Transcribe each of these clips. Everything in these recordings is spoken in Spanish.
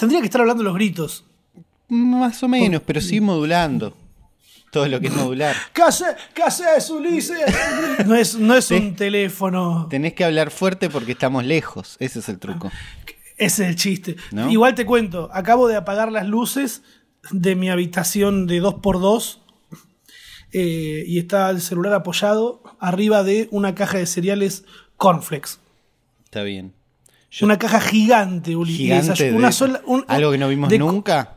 tendría que estar hablando los gritos. Más o menos, pero sí modulando. Todo lo que es modular. ¿Qué haces, ¿Qué haces, Ulises? No es, no es un teléfono. Tenés que hablar fuerte porque estamos lejos. Ese es el truco. Ese es el chiste. Igual te cuento, acabo de apagar las luces de mi habitación de 2x2 eh, y está el celular apoyado arriba de una caja de cereales Cornflakes. Está bien. Una caja gigante, Ulises. algo que no vimos nunca.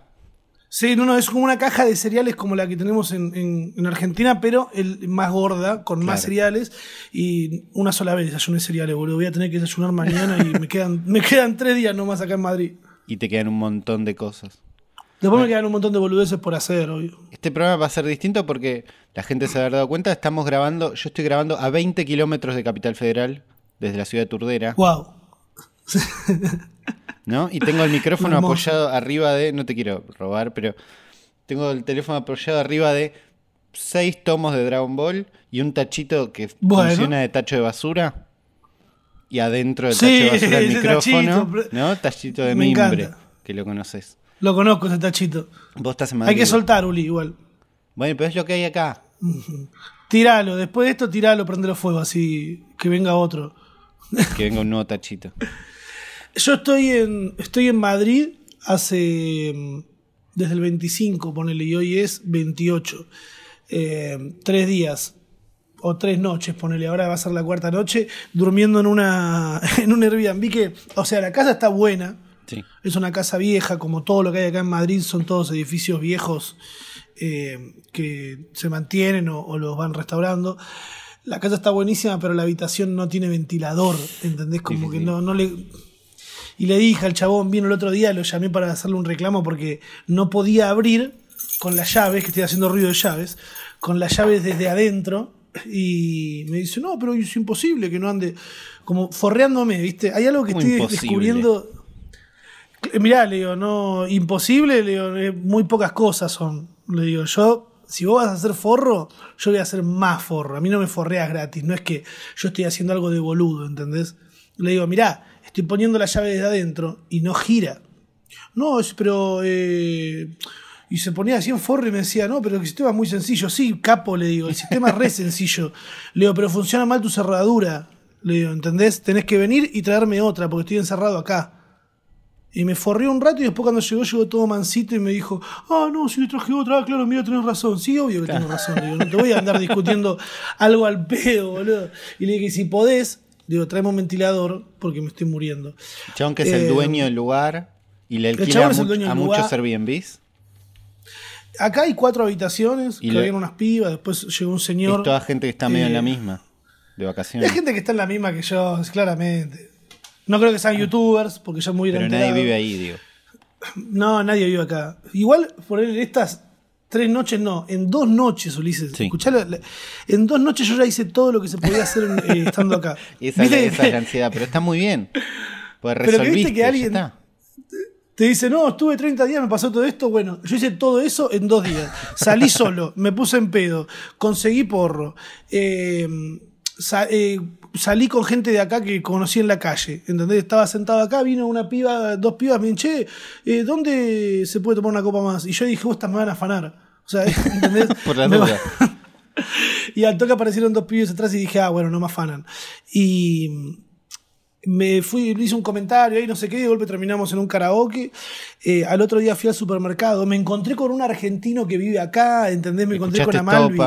Sí, no, no, es como una caja de cereales como la que tenemos en, Argentina, pero el, más gorda, con más cereales. Y una sola vez desayuné cereales, boludo. Voy a tener que desayunar mañana y me quedan, me quedan tres días nomás acá en Madrid. Y te quedan un montón de cosas. Después me quedan un montón de boludeces por hacer, obvio. Este programa va a ser distinto porque la gente se ha dado cuenta. Estamos grabando, yo estoy grabando a 20 kilómetros de Capital Federal, desde la ciudad de Turdera. ¡Wow! ¿no? Y tengo el micrófono apoyado arriba de, no te quiero robar, pero tengo el teléfono apoyado arriba de seis tomos de Dragon Ball y un tachito que funciona de tacho de basura. Y adentro del tacho de basura el micrófono, tachito, ¿no? Tachito de mimbre, que lo conoces. Lo conozco ese tachito. Vos estás en Madrid. Hay que soltar, Uli, igual. Bueno, pero es lo que hay acá. Tíralo, después de esto tiralo, prendelo fuego, así que venga otro. Que venga un nuevo tachito. Yo estoy en, estoy en Madrid hace. Mm, desde el 25, ponele, y hoy es 28. Eh, tres días o tres noches, ponele, ahora va a ser la cuarta noche, durmiendo en una en un Airbnb que, o sea, la casa está buena. Es una casa vieja, como todo lo que hay acá en Madrid, son todos edificios viejos eh, que se mantienen o, o, los van restaurando. La casa está buenísima, pero la habitación no tiene ventilador, ¿entendés? Como que no, no le y le dije al chabón, vino el otro día, lo llamé para hacerle un reclamo porque no podía abrir con las llaves, que estoy haciendo ruido de llaves, con las llaves desde adentro. Y me dice, no, pero es imposible que no ande como forreándome, ¿viste? Hay algo que estoy descubriendo. Mirá, le digo, no, imposible, le digo, eh, muy pocas cosas son. Le digo, yo, si vos vas a hacer forro, yo voy a hacer más forro. A mí no me forreas gratis, no es que yo estoy haciendo algo de boludo, ¿entendés? Le digo, mirá, estoy poniendo la llave desde adentro y no gira. No, pero... Eh, y se ponía así en forro y me decía, no, pero el sistema es muy sencillo. Sí, capo, le digo, el sistema es re sencillo. Le digo, pero funciona mal tu cerradura. Le digo, ¿entendés? Tenés que venir y traerme otra porque estoy encerrado acá. Y me forrió un rato y después cuando llegó, llegó todo mansito y me dijo, ah, no, si le traje otra, claro, mira, tenés razón. Sí, obvio que tengo razón. Le digo, no te voy a andar discutiendo algo al pedo, boludo. Y le dije, si podés, Digo, traemos un ventilador porque me estoy muriendo. Chabón que es el eh, dueño del lugar y le alquila a, muchos Airbnbs. Acá hay cuatro habitaciones, y que habían unas pibas, después llegó un señor. Es toda gente que está medio en la eh, misma, de vacaciones. Hay gente que está en la misma que yo, claramente. No creo que sean youtubers, porque ya muy Pero nadie vive ahí, digo. No, nadie vive acá. Igual, por estas Tres noches no, en dos noches, Ulises. Sí. en dos noches yo ya hice todo lo que se podía hacer eh, estando acá. esa, es la ansiedad, pero está muy bien. Pues pero que viste que alguien te dice, no, estuve 30 días, me pasó todo esto. Bueno, yo hice todo eso en dos días. Salí solo, me puse en pedo, conseguí porro. Eh, eh, salí con gente de acá que conocí en la calle, ¿entendés? Estaba sentado acá, vino una piba, dos pibas, me che, eh, ¿dónde se puede tomar una copa más? Y yo dije, vos me van a afanar. O sea, ¿entendés? Por la duda. y al toque aparecieron dos pibes atrás y dije, ah, bueno, no me afanan. Y me fui, hice un comentario ahí, no sé qué, de golpe terminamos en un karaoke. Eh, al otro día fui al supermercado, me encontré con un argentino que vive acá, ¿entendés? Me encontré con Amalvi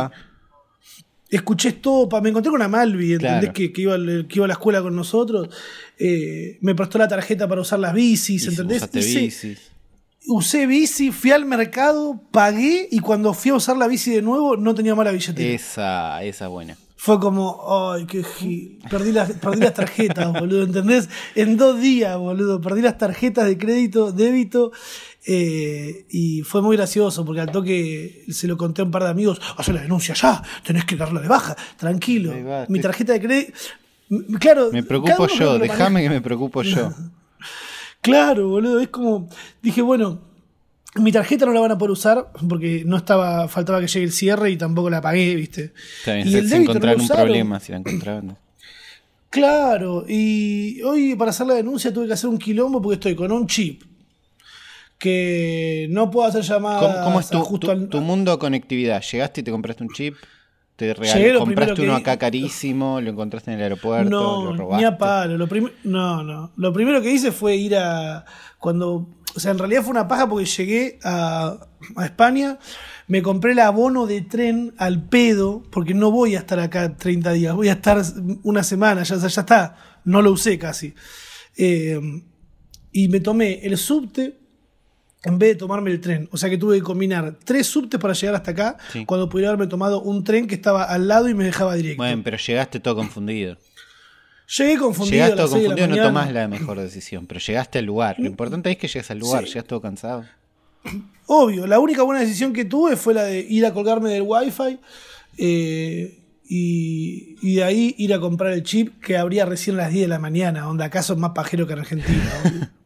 escuché Estopa, me encontré con una Malvi, ¿entendés? Que, iba, que iba a la escuela con nosotros. Eh, me prestó la tarjeta para usar las bicis, ¿entendés? Usé bici, fui al mercado, pagué y cuando fui a usar la bici de nuevo no tenía mala billetera. Esa, esa buena. Fue como, ay, qué perdí las, perdí las tarjetas, boludo, ¿entendés? En dos días, boludo, perdí las tarjetas de crédito, débito eh, y fue muy gracioso porque al toque se lo conté a un par de amigos, hace la denuncia ya, tenés que darla de baja, tranquilo. Mi tarjeta de crédito... Claro, me preocupo yo, déjame que me preocupo yo. claro, boludo, es como, dije, bueno, mi tarjeta no la van a poder usar porque no estaba, faltaba que llegue el cierre y tampoco la pagué, ¿viste? y el se encontraron un problema si la encontraban. Claro, y hoy para hacer la denuncia tuve que hacer un quilombo porque estoy con un chip que no puedo hacer llamadas. ¿Cómo, es tu, justo tu, mundo de conectividad? ¿Llegaste y te compraste un chip? ¿Te regaló, compraste uno acá carísimo? ¿Lo encontraste en el aeropuerto? No, ¿Lo robaste? ni a palo. Lo no, no. Lo primero que hice fue ir a. Cuando. O sea, en realidad fue una paja porque llegué a, a España, me compré el abono de tren al pedo, porque no voy a estar acá 30 días, voy a estar una semana, ya, ya está, no lo usé casi. Eh, y me tomé el subte en vez de tomarme el tren. O sea que tuve que combinar tres subtes para llegar hasta acá, cuando pudiera haberme tomado un tren que estaba al lado y me dejaba directo. Bueno, pero llegaste todo confundido. Llegué confundido. Llegaste todo confundido, no tomás la mejor decisión, pero llegaste al lugar. Lo importante es que llegues al lugar, llegas todo cansado. Obvio, la única buena decisión que tuve fue la de ir a colgarme del wifi eh, y, de ahí ir a comprar el chip que abría recién a las 10 de la mañana, donde acaso es más pajero que en Argentina.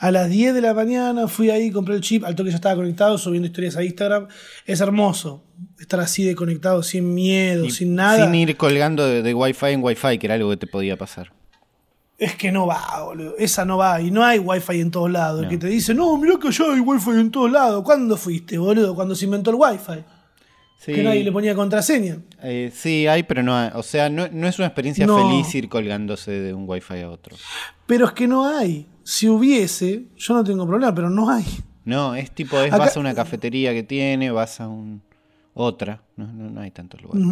a las 10 de la mañana fui ahí, compré el chip, al toque ya estaba conectado, subiendo historias a Instagram. Es hermoso estar así de conectado, sin miedo, sin nada. Sin ir colgando de, de Wi-Fi en Wi-Fi, que era algo que te podía pasar. Es que no va, boludo. Esa no va. Y no hay wifi en todos lados. El que te dice, no, mirá que allá hay wifi en todos lados. ¿Cuándo fuiste, boludo? Cuando se inventó el wifi. Que nadie le ponía contraseña. Eh, sí, hay, pero no hay. O sea, no, es una experiencia feliz ir colgándose de un wifi a otro. Pero es que no hay. Si hubiese, yo no tengo problema, pero no hay. No, es tipo, es, vas a una cafetería que tiene, vas a un otra. No, no, hay tantos lugares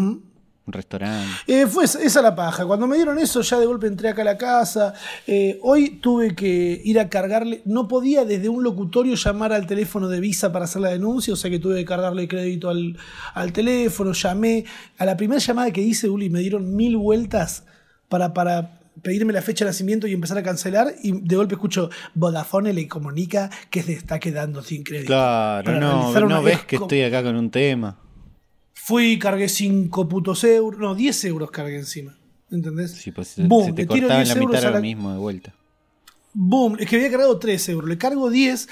un restaurante. Eh, fue esa la paja. Cuando me dieron eso, ya de golpe entré acá a la casa. Eh, hoy tuve que ir a cargarle. No podía desde un locutorio llamar al teléfono de Visa para hacer la denuncia, o sea que tuve que cargarle crédito al, teléfono. Llamé. A la primera llamada que hice, Uli, me dieron mil vueltas para, para pedirme la fecha de nacimiento y empezar a cancelar y de golpe escucho Vodafone le comunica que se está quedando sin crédito. Claro, no, no ves que estoy acá con un tema. Fui, cargué 5 putos euros, no, 10 euros cargué encima. ¿Entendés? Sí, pues Boom, se te cortaba en la mitad ahora mismo de vuelta. Boom, es que había cargado 3 euros, le cargo 10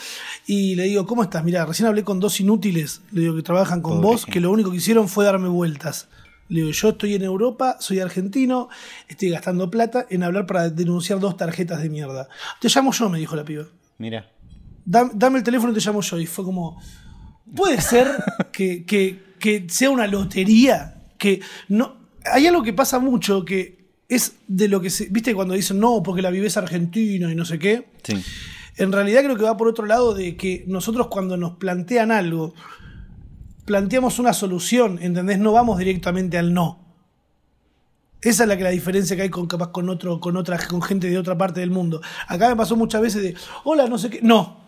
y le digo, ¿cómo estás? Mira, recién hablé con dos inútiles, le digo que trabajan con vos, que lo único que hicieron fue darme vueltas. Le digo, yo estoy en Europa, soy argentino, estoy gastando plata en hablar para denunciar dos tarjetas de mierda. Te llamo yo, me dijo la piba. Mira. Dame, el teléfono y te llamo yo. Y fue como, puede ser que, que que sea una lotería, que no... Hay algo que pasa mucho que es de lo que se... ¿Viste cuando dicen no, porque la viveza argentina y no sé qué? Sí. En realidad creo que va por otro lado de que nosotros cuando nos plantean algo, planteamos una solución, ¿entendés? No vamos directamente al no. Esa es la que la diferencia que hay con capaz con otro, con otra, con gente de otra parte del mundo. Acá me pasó muchas veces de, hola, no sé qué. No.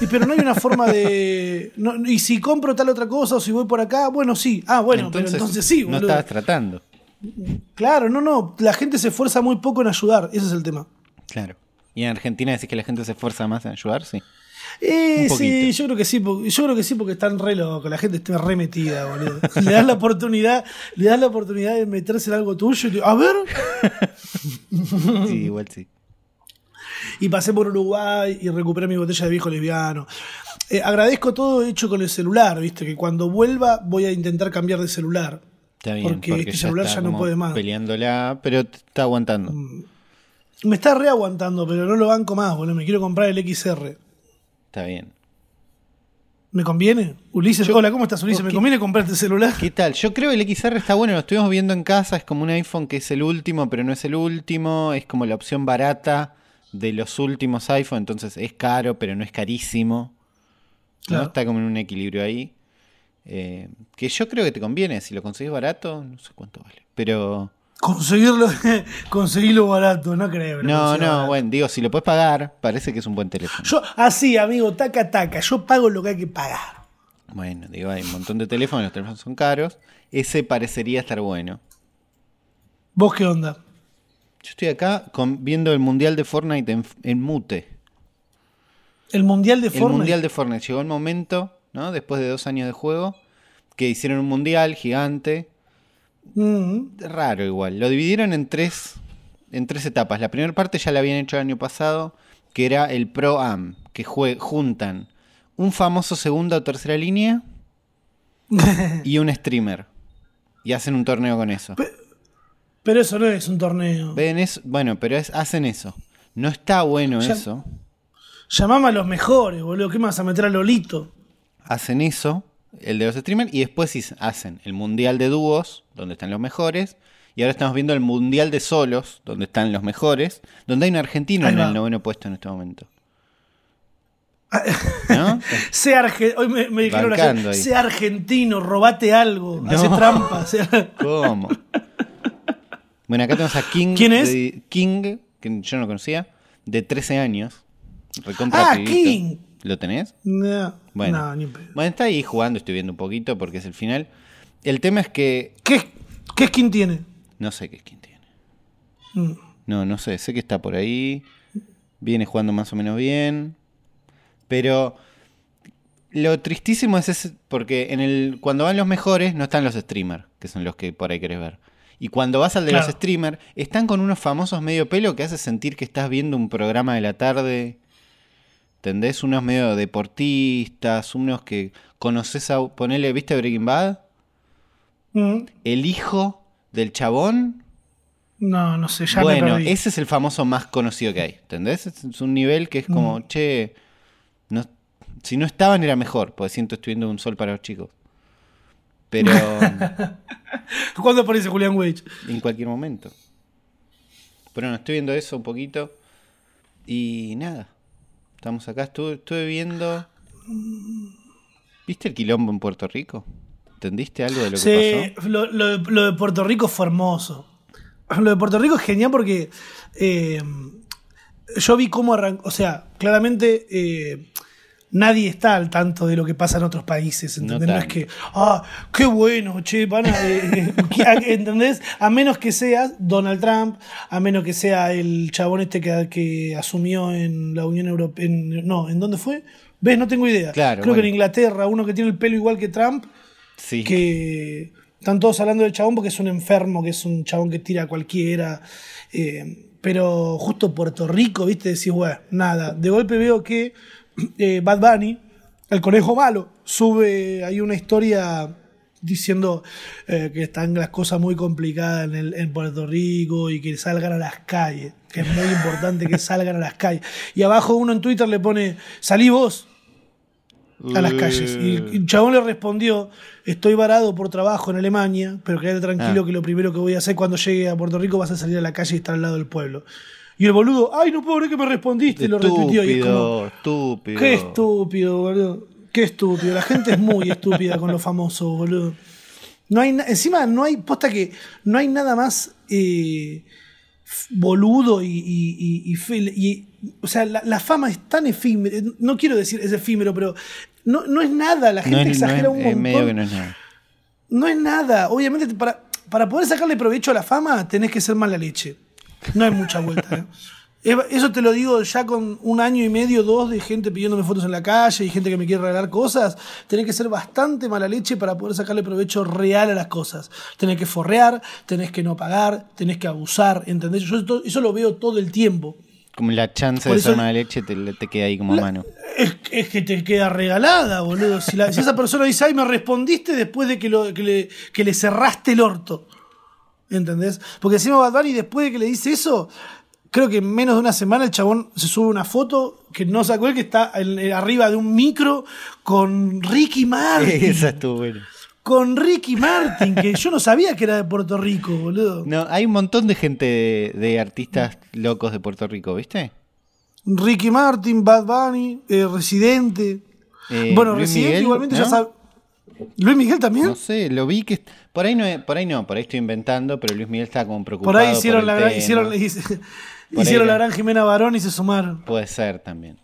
Y, pero no hay una forma de. y si compro tal otra cosa o si voy por acá, bueno, sí. Ah, bueno, pero entonces sí. No estabas tratando. Claro, no, no. La gente se esfuerza muy poco en ayudar. Ese es el tema. Claro. ¿Y en Argentina decís que la gente se esfuerza más en ayudar? Sí. Eh, sí, yo creo que sí, yo creo que sí porque están re locos, la gente está re metida, boludo. Le das la oportunidad, le das la oportunidad de meterse en algo tuyo y a ver. sí, igual sí y pasé por Uruguay y recuperé mi botella de viejo lesbiano. Eh, agradezco todo hecho con el celular, viste, que cuando vuelva voy a intentar cambiar de celular. Está bien, porque, este celular ya no puede más. Peleándola, pero te está aguantando. Mm. Me está reaguantando, pero no lo banco más, boludo. Me quiero comprar el XR. Está bien. ¿Me conviene? Ulises, hola, ¿cómo estás, Ulises? ¿Me conviene comprarte el celular? ¿Qué tal? Yo creo que el XR está bueno, lo estuvimos viendo en casa, es como un iPhone que es el último, pero no es el último, es como la opción barata de los últimos iPhone, entonces es caro, pero no es carísimo. ¿no? Está como en un equilibrio ahí. Eh, que yo creo que te conviene, si lo conseguís barato, no sé cuánto vale. Pero. Conseguirlo, conseguirlo barato, no creo. No, no, bueno, digo, si lo puedes pagar, parece que es un buen teléfono. Yo, así, amigo, taca, taca, yo pago lo que hay que pagar. Bueno, digo, hay un montón de teléfonos, los teléfonos son caros. Ese parecería estar bueno. ¿Vos qué onda? Yo estoy acá viendo el Mundial de Fortnite en, mute. ¿El Mundial de Fortnite? El Mundial de Fortnite. Llegó el momento, ¿no? Después de dos años de juego, que hicieron un Mundial gigante. Mm. Raro igual. Lo dividieron en tres, en tres etapas. La primera parte ya la habían hecho el año pasado, que era el Pro Am, que juntan un famoso segunda o tercera línea y un streamer. Y hacen un torneo con eso. Pero eso no es un torneo. Ven, bueno, pero es, hacen eso. No está bueno eso. Llamame a los mejores, boludo. ¿Qué me vas a meter a Lolito? Hacen eso, el de los streamers, y después hacen el mundial de dúos, donde están los mejores. Y ahora estamos viendo el mundial de solos, donde están los mejores, donde hay un argentino en el noveno puesto en este momento. ¿No? sea, Hoy me, dijeron sea argentino, robate algo, hace trampa. ¿Cómo? Bueno, acá tenemos a King. ¿Quién es? King, que yo no conocía, de 13 años. ah, King. ¿Lo tenés? No, bueno. ni bueno, está ahí jugando, estoy viendo un poquito porque es el final. El tema es que. ¿Qué, qué skin tiene? No sé qué skin tiene. Mm. No, no sé. Sé que está por ahí. Viene jugando más o menos bien. Pero lo tristísimo es ese, porque en el, cuando van los mejores no están los streamers, que son los que por ahí querés ver. Y cuando vas al de los streamers, están con unos famosos medio pelo que hace sentir que estás viendo un programa de la tarde. ¿Entendés? Unos medio deportistas, unos que conoces a. Ponele, ¿viste Breaking Bad? Mm. El hijo del chabón. No, no sé, ya Bueno, ese es el famoso más conocido que hay. ¿Entendés? Es un nivel que es como, mm. che no, si no estaban era mejor, porque siento estoy viendo un sol para los chicos. Pero. ¿Cuándo aparece Julián Wage? En cualquier momento. Pero no, estoy viendo eso un poquito. Y nada. Estamos acá. Estuve, viendo. ¿Viste el quilombo en Puerto Rico? ¿Entendiste algo de lo que pasó? Lo, lo, de Puerto Rico fue hermoso. Lo de Puerto Rico es genial porque eh, yo vi cómo arrancó. O sea, claramente eh, nadie está al tanto de lo que pasa en otros países, ¿entendés? No, es que, ah, qué bueno, che, van a, eh, ¿entendés? A menos que sea Donald Trump, a menos que sea el chabón este que, que asumió en la Unión Europea, no, ¿en dónde fue? ¿Ves? No tengo idea. Creo que en Inglaterra, uno que tiene el pelo igual que Trump, que están todos hablando del chabón porque es un enfermo, que es un chabón que tira a cualquiera. Eh, pero justo Puerto Rico, viste, decís, bueno, nada. De golpe veo que eh, Bad Bunny, el conejo malo, sube ahí una historia diciendo eh, que están las cosas muy complicadas en, Puerto Rico y que salgan a las calles, que es muy importante que salgan a las calles. Y abajo uno en Twitter le pone, salí vos a las calles. Y el chabón le respondió, estoy varado por trabajo en Alemania, pero quédate tranquilo ah. que lo primero que voy a hacer cuando llegue a Puerto Rico vas a salir a la calle y estar al lado del pueblo. Y el boludo, ay, no puedo creer que me respondiste, lo retuiteó. Y como, estúpido. Qué estúpido, boludo. Qué estúpido. La gente es muy estúpida con lo famoso, boludo. No hay encima no hay, posta que no hay nada más eh, boludo y, y, y, o sea, la, fama es tan efímera, no quiero decir es efímero, pero no, no es nada, la gente exagera un montón. Medio que no es nada. No es nada, obviamente para, para poder sacarle provecho a la fama tenés que ser mala leche. No hay mucha vuelta. ¿eh? Eso te lo digo ya con un año y medio, dos de gente pidiéndome fotos en la calle y gente que me quiere regalar cosas. Tenés que ser bastante mala leche para poder sacarle provecho real a las cosas. Tenés que forrear, tenés que no pagar, tenés que abusar, ¿entendés? Yo eso lo veo todo el tiempo. Como la chance de ser mala leche te, te, queda ahí como a mano. Es, que te queda regalada, boludo. Si, esa persona dice, ay, me respondiste después de que, lo, que, le, que le cerraste el orto. ¿Entendés? Porque encima Bad Bunny, después de que le dice eso, creo que en menos de una semana el chabón se sube una foto que no sacó él, que está arriba de un micro con Ricky Martin. Esa estuvo buena. Con Ricky Martin, que yo no sabía que era de Puerto Rico, boludo. No, hay un montón de gente de, artistas locos de Puerto Rico, ¿viste? Ricky Martin, Bad Bunny, eh, Residente. Eh, bueno, Residente igualmente ya sabe. Luis Miguel también. No sé, lo vi que por ahí no, por ahí no, por ahí estoy inventando, pero Luis Miguel está como preocupado. Por ahí hicieron, la, hicieron, hicieron la gran Jimena Barón y se sumaron. Puede ser también.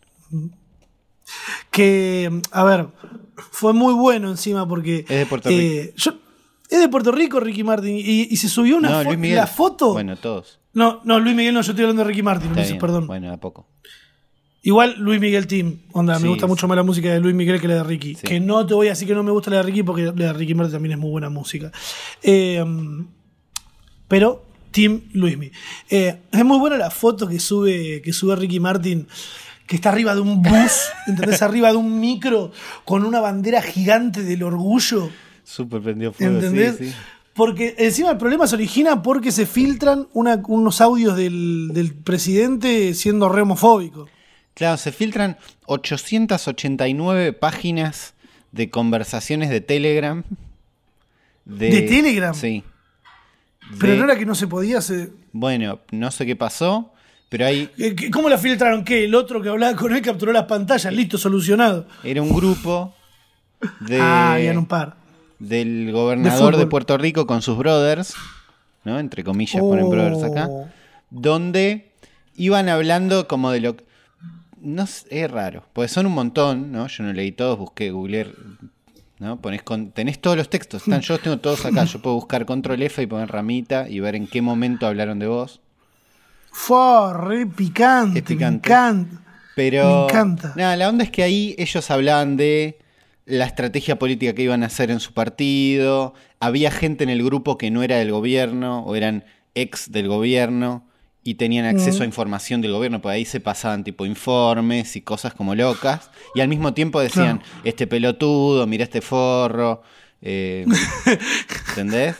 Que, a ver, fue muy bueno encima porque. Es de Puerto eh, Rico. Es de Puerto Rico, Ricky Martin. Y, se subió una la foto. Bueno, todos. No, no, Luis Miguel no, yo estoy hablando de Ricky Martin, perdón. Bueno, a poco. Igual Luis Miguel Team, onda, me gusta mucho más la música de Luis Miguel que la de Ricky. Que no te voy a decir que no me gusta la de Ricky porque la de Ricky Martin también es muy buena música. Eh, pero Team Luis Miguel. Eh, es muy buena la foto que sube, que sube Ricky Martin, que está arriba de un bus, ¿entendés? arriba de un micro con una bandera gigante del orgullo. Súper prendió fuego, ¿entendés? Sí, Porque encima el problema se origina porque se filtran unos audios del, del presidente siendo re homofóbico. Claro, se filtran 889 páginas de conversaciones de Telegram. ¿De, Telegram? Sí. Pero no era que no se podía hacer. Bueno, no sé qué pasó, pero hay. ¿Cómo la filtraron? ¿Qué? El otro que hablaba con él capturó las pantallas, listo, solucionado. Era un grupo de. ah, habían un par. Del gobernador de, Puerto Rico con sus brothers, ¿no? Entre comillas ponen brothers acá. Oh. Donde iban hablando como de lo. No es raro, pues son un montón, ¿no? Yo no leí todos, busqué, googlear ¿no? con, tenés todos los textos, están, yo los tengo todos acá. Yo puedo buscar control F y poner ramita y ver en qué momento hablaron de vos. Fue re picante, Me encanta. Pero. Me encanta. Nada, la onda es que ahí ellos hablaban de la estrategia política que iban a hacer en su partido. Había gente en el grupo que no era del gobierno o eran ex del gobierno y tenían acceso a información del gobierno, por ahí se pasaban tipo informes y cosas como locas, y al mismo tiempo decían, este pelotudo, mira este forro, eh, ¿entendés?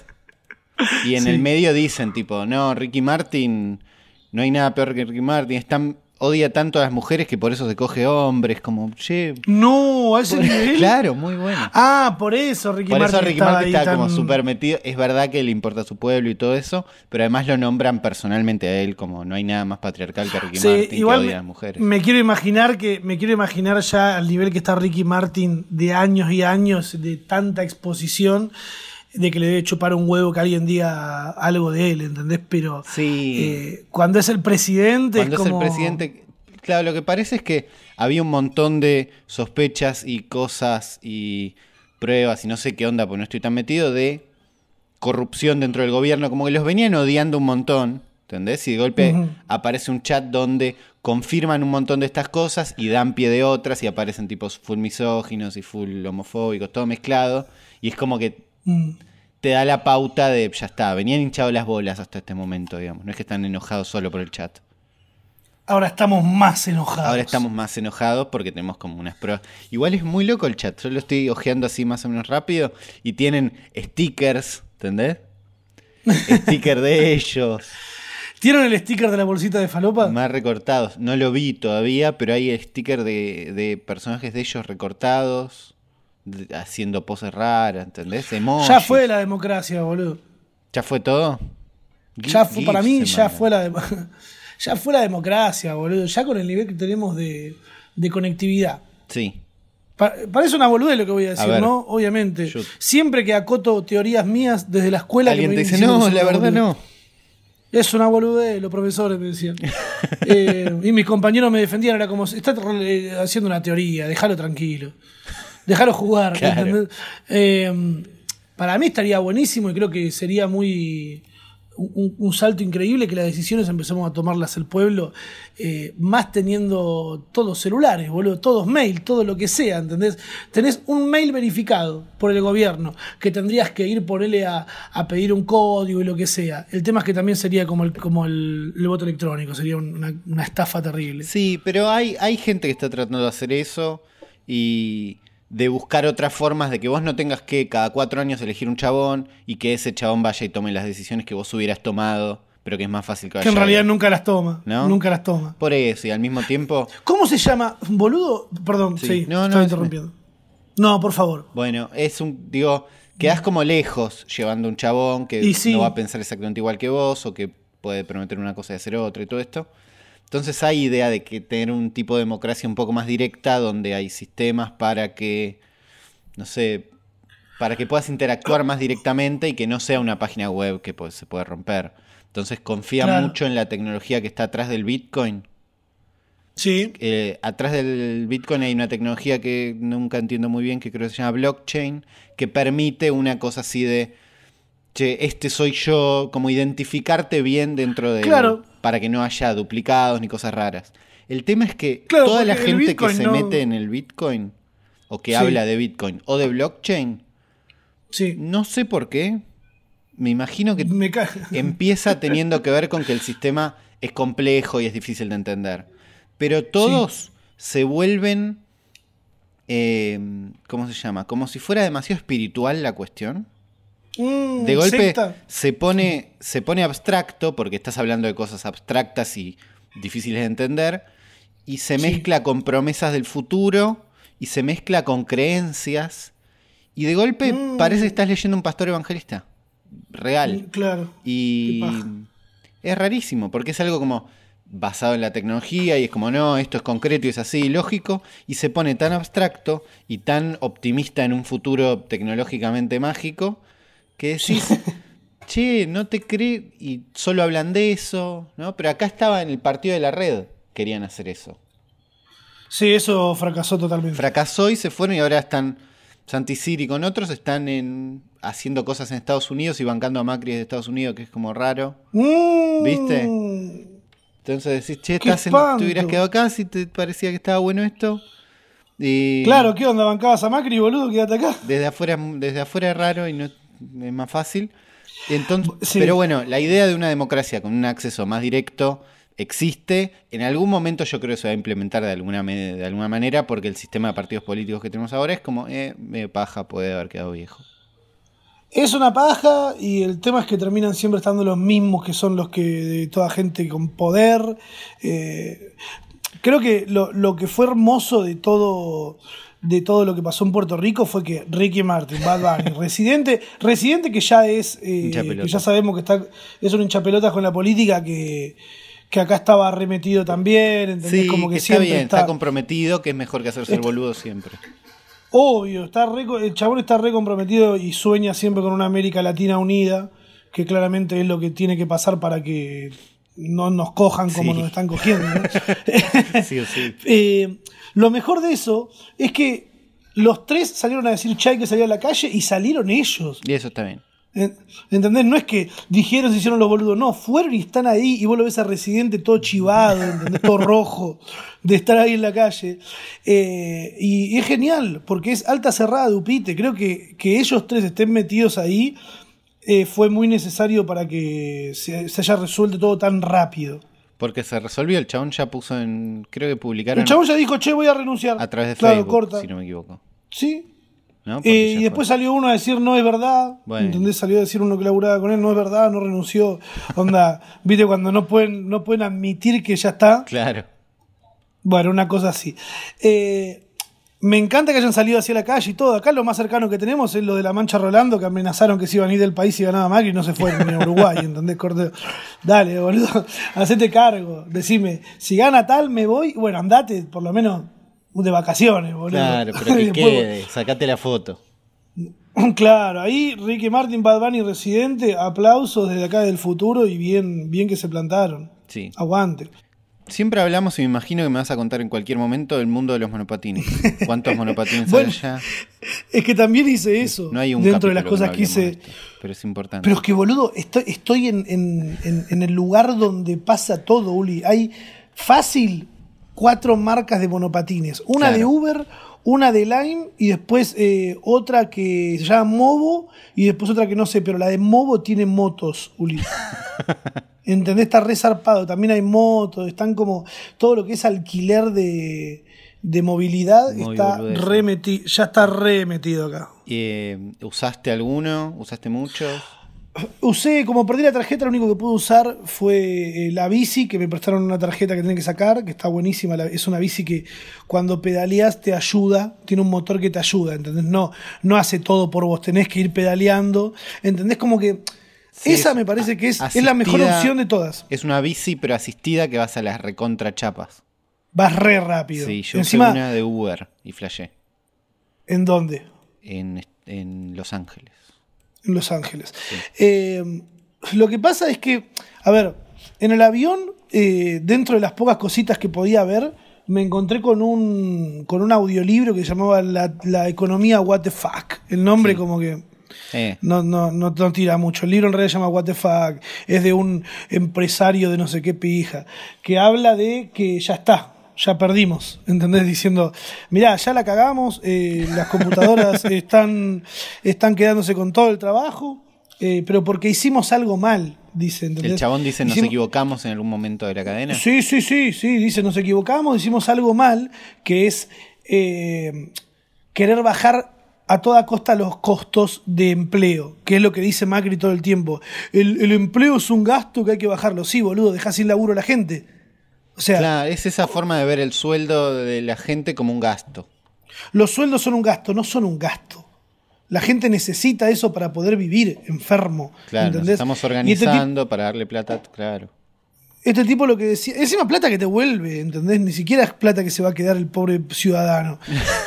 Y en el medio dicen tipo, no, Ricky Martin, no hay nada peor que Ricky Martin, están odia tanto a las mujeres que por eso se coge hombres, como, che. No, a ese nivel. Claro, muy bueno. Ah, por eso Ricky Martin. Por eso Ricky Martin está como súper metido. Es verdad que le importa su pueblo y todo eso, pero además lo nombran personalmente a él, como no hay nada más patriarcal que Ricky Martin igual que odia a las mujeres. Me quiero imaginar que, me quiero imaginar ya al nivel que está Ricky Martin de años y años de tanta exposición de que le debe chupar un huevo que alguien diga algo de él, ¿entendés? Pero eh, cuando es el presidente... Cuando es, el presidente... Claro, lo que parece es que había un montón de sospechas y cosas y pruebas y no sé qué onda, porque no estoy tan metido, de corrupción dentro del gobierno, como que los venían odiando un montón, ¿entendés? Y de golpe aparece un chat donde confirman un montón de estas cosas y dan pie de otras y aparecen tipos full misóginos y full homofóbicos, todo mezclado. Y es como que Mm. te da la pauta de ya está, venían hinchados las bolas hasta este momento, digamos. No es que están enojados solo por el chat. Ahora estamos más enojados. Ahora estamos más enojados porque tenemos como unas pruebas. Igual es muy loco el chat. Yo lo estoy ojeando así más o menos rápido. Y tienen stickers, ¿entendés? Sticker de ellos. ¿Tienen el sticker de la bolsita de falopa? Más recortados. No lo vi todavía, pero hay sticker de, de personajes de ellos recortados haciendo poses raras, ¿entendés? Ya fue la democracia, boludo. ¿Ya fue todo? Ya fue, para mí ya fue, la ya fue la democracia, boludo. Ya con el nivel que tenemos de, conectividad. Sí. parece una boludez lo que voy a decir, ¿no? Obviamente. Siempre que acoto teorías mías desde la escuela... Alguien te dice, no, la verdad no. Es una boludez, los profesores me decían. Eh, y mis compañeros me defendían, era como, está haciendo una teoría, déjalo tranquilo déjalo jugar. Eh, para mí estaría buenísimo y creo que sería muy un, salto increíble que las decisiones empecemos a tomarlas el pueblo, eh, más teniendo todos celulares, boludo, todos mail, todo lo que sea, ¿entendés? Tenés un mail verificado por el gobierno, que tendrías que ir por él a, pedir un código y lo que sea. El tema es que también sería como el, como el, voto electrónico, sería una, una, estafa terrible. Sí, pero hay, hay gente que está tratando de hacer eso y de buscar otras formas de que vos no tengas que cada cuatro años elegir un chabón y que ese chabón vaya y tome las decisiones que vos hubieras tomado, pero que es más fácil que vaya. Que en realidad nunca las toma. ¿No? Nunca las toma. Por eso, y al mismo tiempo. ¿Cómo se llama? ¿Boludo? Perdón, sí, no, no, estoy interrumpiendo. No, por favor. Bueno, es un. Digo, quedás como lejos llevando un chabón que no va a pensar exactamente igual que vos o que puede prometer una cosa y hacer otra y todo esto. Entonces hay idea de que tener un tipo de democracia un poco más directa, donde hay sistemas para que, no sé, para que puedas interactuar más directamente y que no sea una página web que pues, se puede romper. Entonces confía mucho en la tecnología que está atrás del Bitcoin. Sí. Eh, atrás del Bitcoin hay una tecnología que nunca entiendo muy bien, que creo que se llama blockchain, que permite una cosa así de, che, este soy yo, como identificarte bien dentro de... Claro para que no haya duplicados ni cosas raras. El tema es que toda la gente que se mete en el Bitcoin o que habla de Bitcoin o de blockchain, sí. no sé por qué, me imagino que empieza teniendo que ver con que el sistema es complejo y es difícil de entender. Pero todos se vuelven, eh, ¿cómo se llama? Como si fuera demasiado espiritual la cuestión. Mm, de golpe se pone, se pone abstracto porque estás hablando de cosas abstractas y difíciles de entender. y se mezcla con promesas del futuro y se mezcla con creencias y de golpe mm. parece que estás leyendo un pastor evangelista real. Mm, claro. Y es rarísimo porque es algo como basado en la tecnología y es como no, esto es concreto y es así, lógico, y se pone tan abstracto y tan optimista en un futuro tecnológicamente mágico que decís, che, no te crees y solo hablan de eso, ¿no? Pero acá estaba en el partido de la red, querían hacer eso. Sí, eso fracasó totalmente. Fracasó y se fueron y ahora están Santi Siri con otros están en, haciendo cosas en Estados Unidos y bancando a Macri de Estados Unidos, que es como raro. Mm. ¿Viste? Entonces decís, che, estás en, te hubieras quedado acá si te parecía que estaba bueno esto. Y claro, ¿qué onda? ¿Bancabas a Macri, boludo? Quédate acá. Desde afuera, desde afuera es raro y no es más fácil. Entonces, Pero bueno, la idea de una democracia con un acceso más directo existe. En algún momento yo creo que se va a implementar de alguna, de alguna manera porque el sistema de partidos políticos que tenemos ahora es como, eh, paja, puede haber quedado viejo. Es una paja y el tema es que terminan siempre estando los mismos que son los que de toda gente con poder. Eh, creo que lo, que fue hermoso de todo de todo lo que pasó en Puerto Rico fue que Ricky Martin, Bad Bunny, residente, residente que ya es, eh, que ya sabemos que está, es un hinchapelotas con la política que, que acá estaba arremetido también, ¿entendés? Como que, está bien, está... comprometido, que es mejor que hacerse el boludo siempre. Obvio, está el chabón está re comprometido y sueña siempre con una América Latina unida, que claramente es lo que tiene que pasar para que no nos cojan como nos están cogiendo. sí sí. Eh, lo mejor de eso es que los tres salieron a decir Chay que salía a la calle y salieron ellos. Y eso está bien. ¿Entendés? No es que dijeron, se hicieron los boludos, no, fueron y están ahí y vos lo ves a Residente todo chivado, ¿entendés? todo rojo, de estar ahí en la calle. Eh, y, es genial, porque es alta cerrada de Upite. Creo que, que ellos tres estén metidos ahí eh, fue muy necesario para que se, haya resuelto todo tan rápido. Porque se resolvió, el chabón ya puso en. Creo que publicaron. El chabón ya dijo, che, voy a renunciar. A través de Facebook, si no me equivoco. Sí, eh, y después salió uno a decir no es verdad. Bueno. Salió a decir uno que laburaba con él, no es verdad, no renunció. Onda, viste cuando no pueden, no pueden admitir que ya está. Claro. Bueno, una cosa así. Eh, me encanta que hayan salido hacia la calle y todo. Acá lo más cercano que tenemos es lo de la Mancha Rolando, que amenazaron que se iban a ir del país y ganaba Macri y no se fueron ni a Uruguay, ¿entendés? Dale, boludo, hacete cargo. Decime, si gana tal, me voy. Bueno, andate, por lo menos de vacaciones, boludo. Claro, pero que quede, sacate la foto. Claro, ahí Ricky Martin, Bad Bunny residente, aplausos desde acá del futuro y bien, bien que se plantaron. Sí. Aguante. Siempre hablamos y me imagino que me vas a contar en cualquier momento el mundo de los monopatines. ¿Cuántos monopatines hay allá? Es que también hice eso. No hay un dentro de las cosas que hice. pero es importante. Pero es que, boludo, estoy, estoy en, en, el lugar donde pasa todo, Uli. Hay fácil cuatro marcas de monopatines. Una de Uber, una de Lime y después eh, otra que se llama Movo y después otra que no sé, pero la de Movo tiene motos, Uli. ¿Entendés? Está resarpado. También hay motos, están como todo lo que es alquiler de, de movilidad está remetido, ya está remetido acá. Eh, ¿Usaste alguno? ¿Usaste muchos? Usé, como perdí la tarjeta, lo único que pude usar fue eh, la bici, que me prestaron una tarjeta que tienen que sacar, que está buenísima. es una bici que cuando pedaleas te ayuda, tiene un motor que te ayuda, ¿entendés? No, no hace todo por vos, tenés que ir pedaleando, ¿entendés? Como que esa me parece que es, es, la mejor opción de todas. Es una bici, pero asistida que vas a las recontra chapas. Vas re rápido. Sí, yo Encima, usé una de Uber y flashé. ¿En dónde? En, en Los Ángeles en Los Ángeles. Eh, lo que pasa es que, a ver, en el avión, eh, dentro de las pocas cositas que podía ver, me encontré con un, con un audiolibro que se llamaba La, economía What the Fuck. El nombre como que... Eh. No, no, no, tira mucho. El libro en realidad se llama What the Fuck. Es de un empresario de no sé qué pija. Que habla de que ya está ya perdimos, ¿entendés? Diciendo, mirá, ya la cagamos, eh, las computadoras están, están quedándose con todo el trabajo, eh, pero porque hicimos algo mal, dice. ¿entendés? El chabón dice, nos equivocamos en algún momento de la cadena. Sí, sí, sí, sí, dice, nos equivocamos, hicimos algo mal, que es eh, querer bajar a toda costa los costos de empleo, que es lo que dice Macri todo el tiempo. El, el empleo es un gasto que hay que bajarlo. Sí, boludo, deja sin laburo a la gente. Sea, claro, es esa forma de ver el sueldo de la gente como un gasto. Los sueldos son un gasto, no son un gasto. La gente necesita eso para poder vivir enfermo. Claro, estamos este organizando para darle plata, claro. Este tipo lo que decía, encima plata que te vuelve, ¿entendés? Ni siquiera es plata que se va a quedar el pobre ciudadano.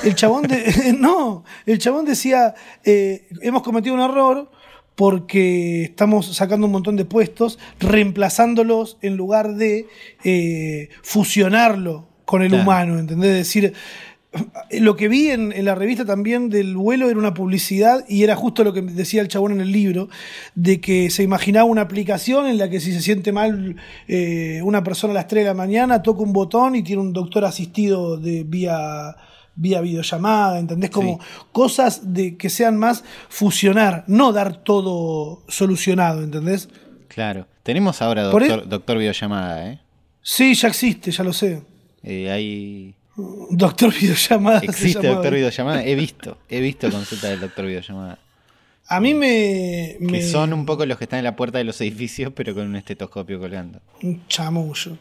El chabón, de, no, el chabón decía, eh, hemos cometido un error porque estamos sacando un montón de puestos, reemplazándolos en lugar de eh, fusionarlo con el humano, ¿entendés? Es decir, lo que vi en, la revista también del vuelo era una publicidad y era justo lo que decía el chabón en el libro, de que se imaginaba una aplicación en la que si se siente mal eh, una persona a las 3 de la mañana, toca un botón y tiene un doctor asistido de vía vía videollamada, ¿entendés? Como cosas de que sean más fusionar, no dar todo solucionado, ¿entendés? Claro. Tenemos ahora doctor, e- doctor videollamada, ¿eh? Sí, ya existe, ya lo sé. Eh, hay Doctor videollamada. Existe doctor videollamada. He visto, he visto consultas del doctor videollamada. A mí me, Que son un poco los que están en la puerta de los edificios, pero con un estetoscopio colgando. Un chamullo.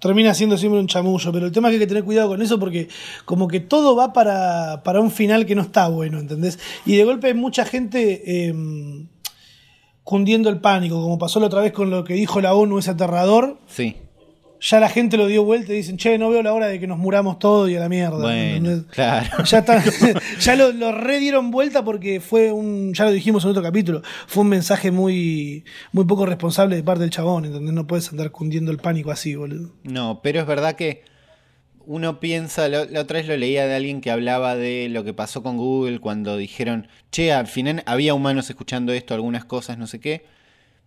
Termina siendo siempre un chamullo, pero el tema es que hay que tener cuidado con eso porque como que todo va para, para un final que no está bueno, ¿entendés? Y de golpe hay mucha gente em, cundiendo el pánico, como pasó la otra vez con lo que dijo la ONU, es aterrador. Sí ya la gente lo dio vuelta y dicen, che, no veo la hora de que nos muramos todos y a la mierda. Bueno, claro. Ya, ya lo, lo redieron vuelta porque fue un, ya lo dijimos en otro capítulo, fue un mensaje muy, muy poco responsable de parte del chabón, ¿entendés? No puedes andar cundiendo el pánico así, boludo. No, pero es verdad que uno piensa, la, otra vez lo leía de alguien que hablaba de lo que pasó con Google cuando dijeron, che, al final había humanos escuchando esto, algunas cosas, no sé qué.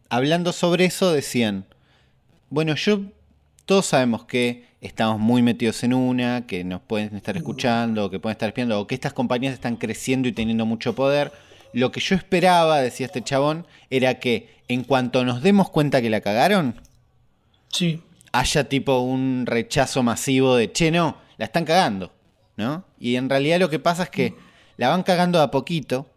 Hablando sobre eso decían, bueno, yo todos sabemos que estamos muy metidos en una, que nos pueden estar escuchando, que pueden estar espiando, o que estas compañías están creciendo y teniendo mucho poder. Lo que yo esperaba, decía este chabón, era que en cuanto nos demos cuenta que la cagaron, sí. haya tipo un rechazo masivo de, che, no, la están cagando, ¿no? Y en realidad lo que pasa es que la van cagando a poquito,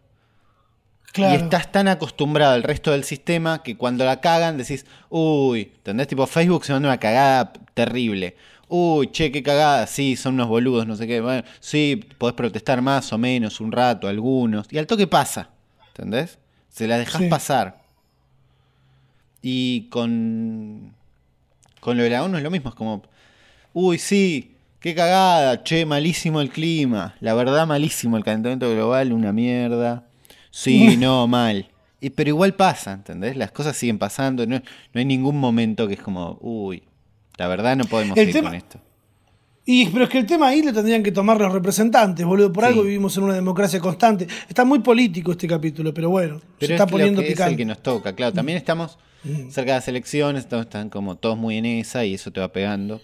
y estás tan acostumbrado al resto del sistema que cuando la cagan decís, uy, ¿entendés? Tipo, Facebook se manda una cagada terrible. Uy, che, qué cagada, sí, son unos boludos, no sé qué. Bueno, sí, podés protestar más o menos, un rato, algunos. Y al toque pasa, ¿entendés? Se la dejas pasar. Y con, con lo de la ONU es lo mismo, es como, uy, sí, qué cagada, che, malísimo el clima. La verdad, malísimo el calentamiento global, una mierda. Sí, no, mal. Y, pero igual pasa, ¿entendés? Las cosas siguen pasando. No, hay ningún momento que es como, uy, la verdad no podemos seguir con esto. Y, pero es que el tema ahí lo tendrían que tomar los representantes, boludo. Por algo vivimos en una democracia constante. Está muy político este capítulo, pero bueno, se está poniendo que picante. Es el que nos toca, claro. También estamos mm. cerca de las elecciones, están como todos muy en esa y eso te va pegando.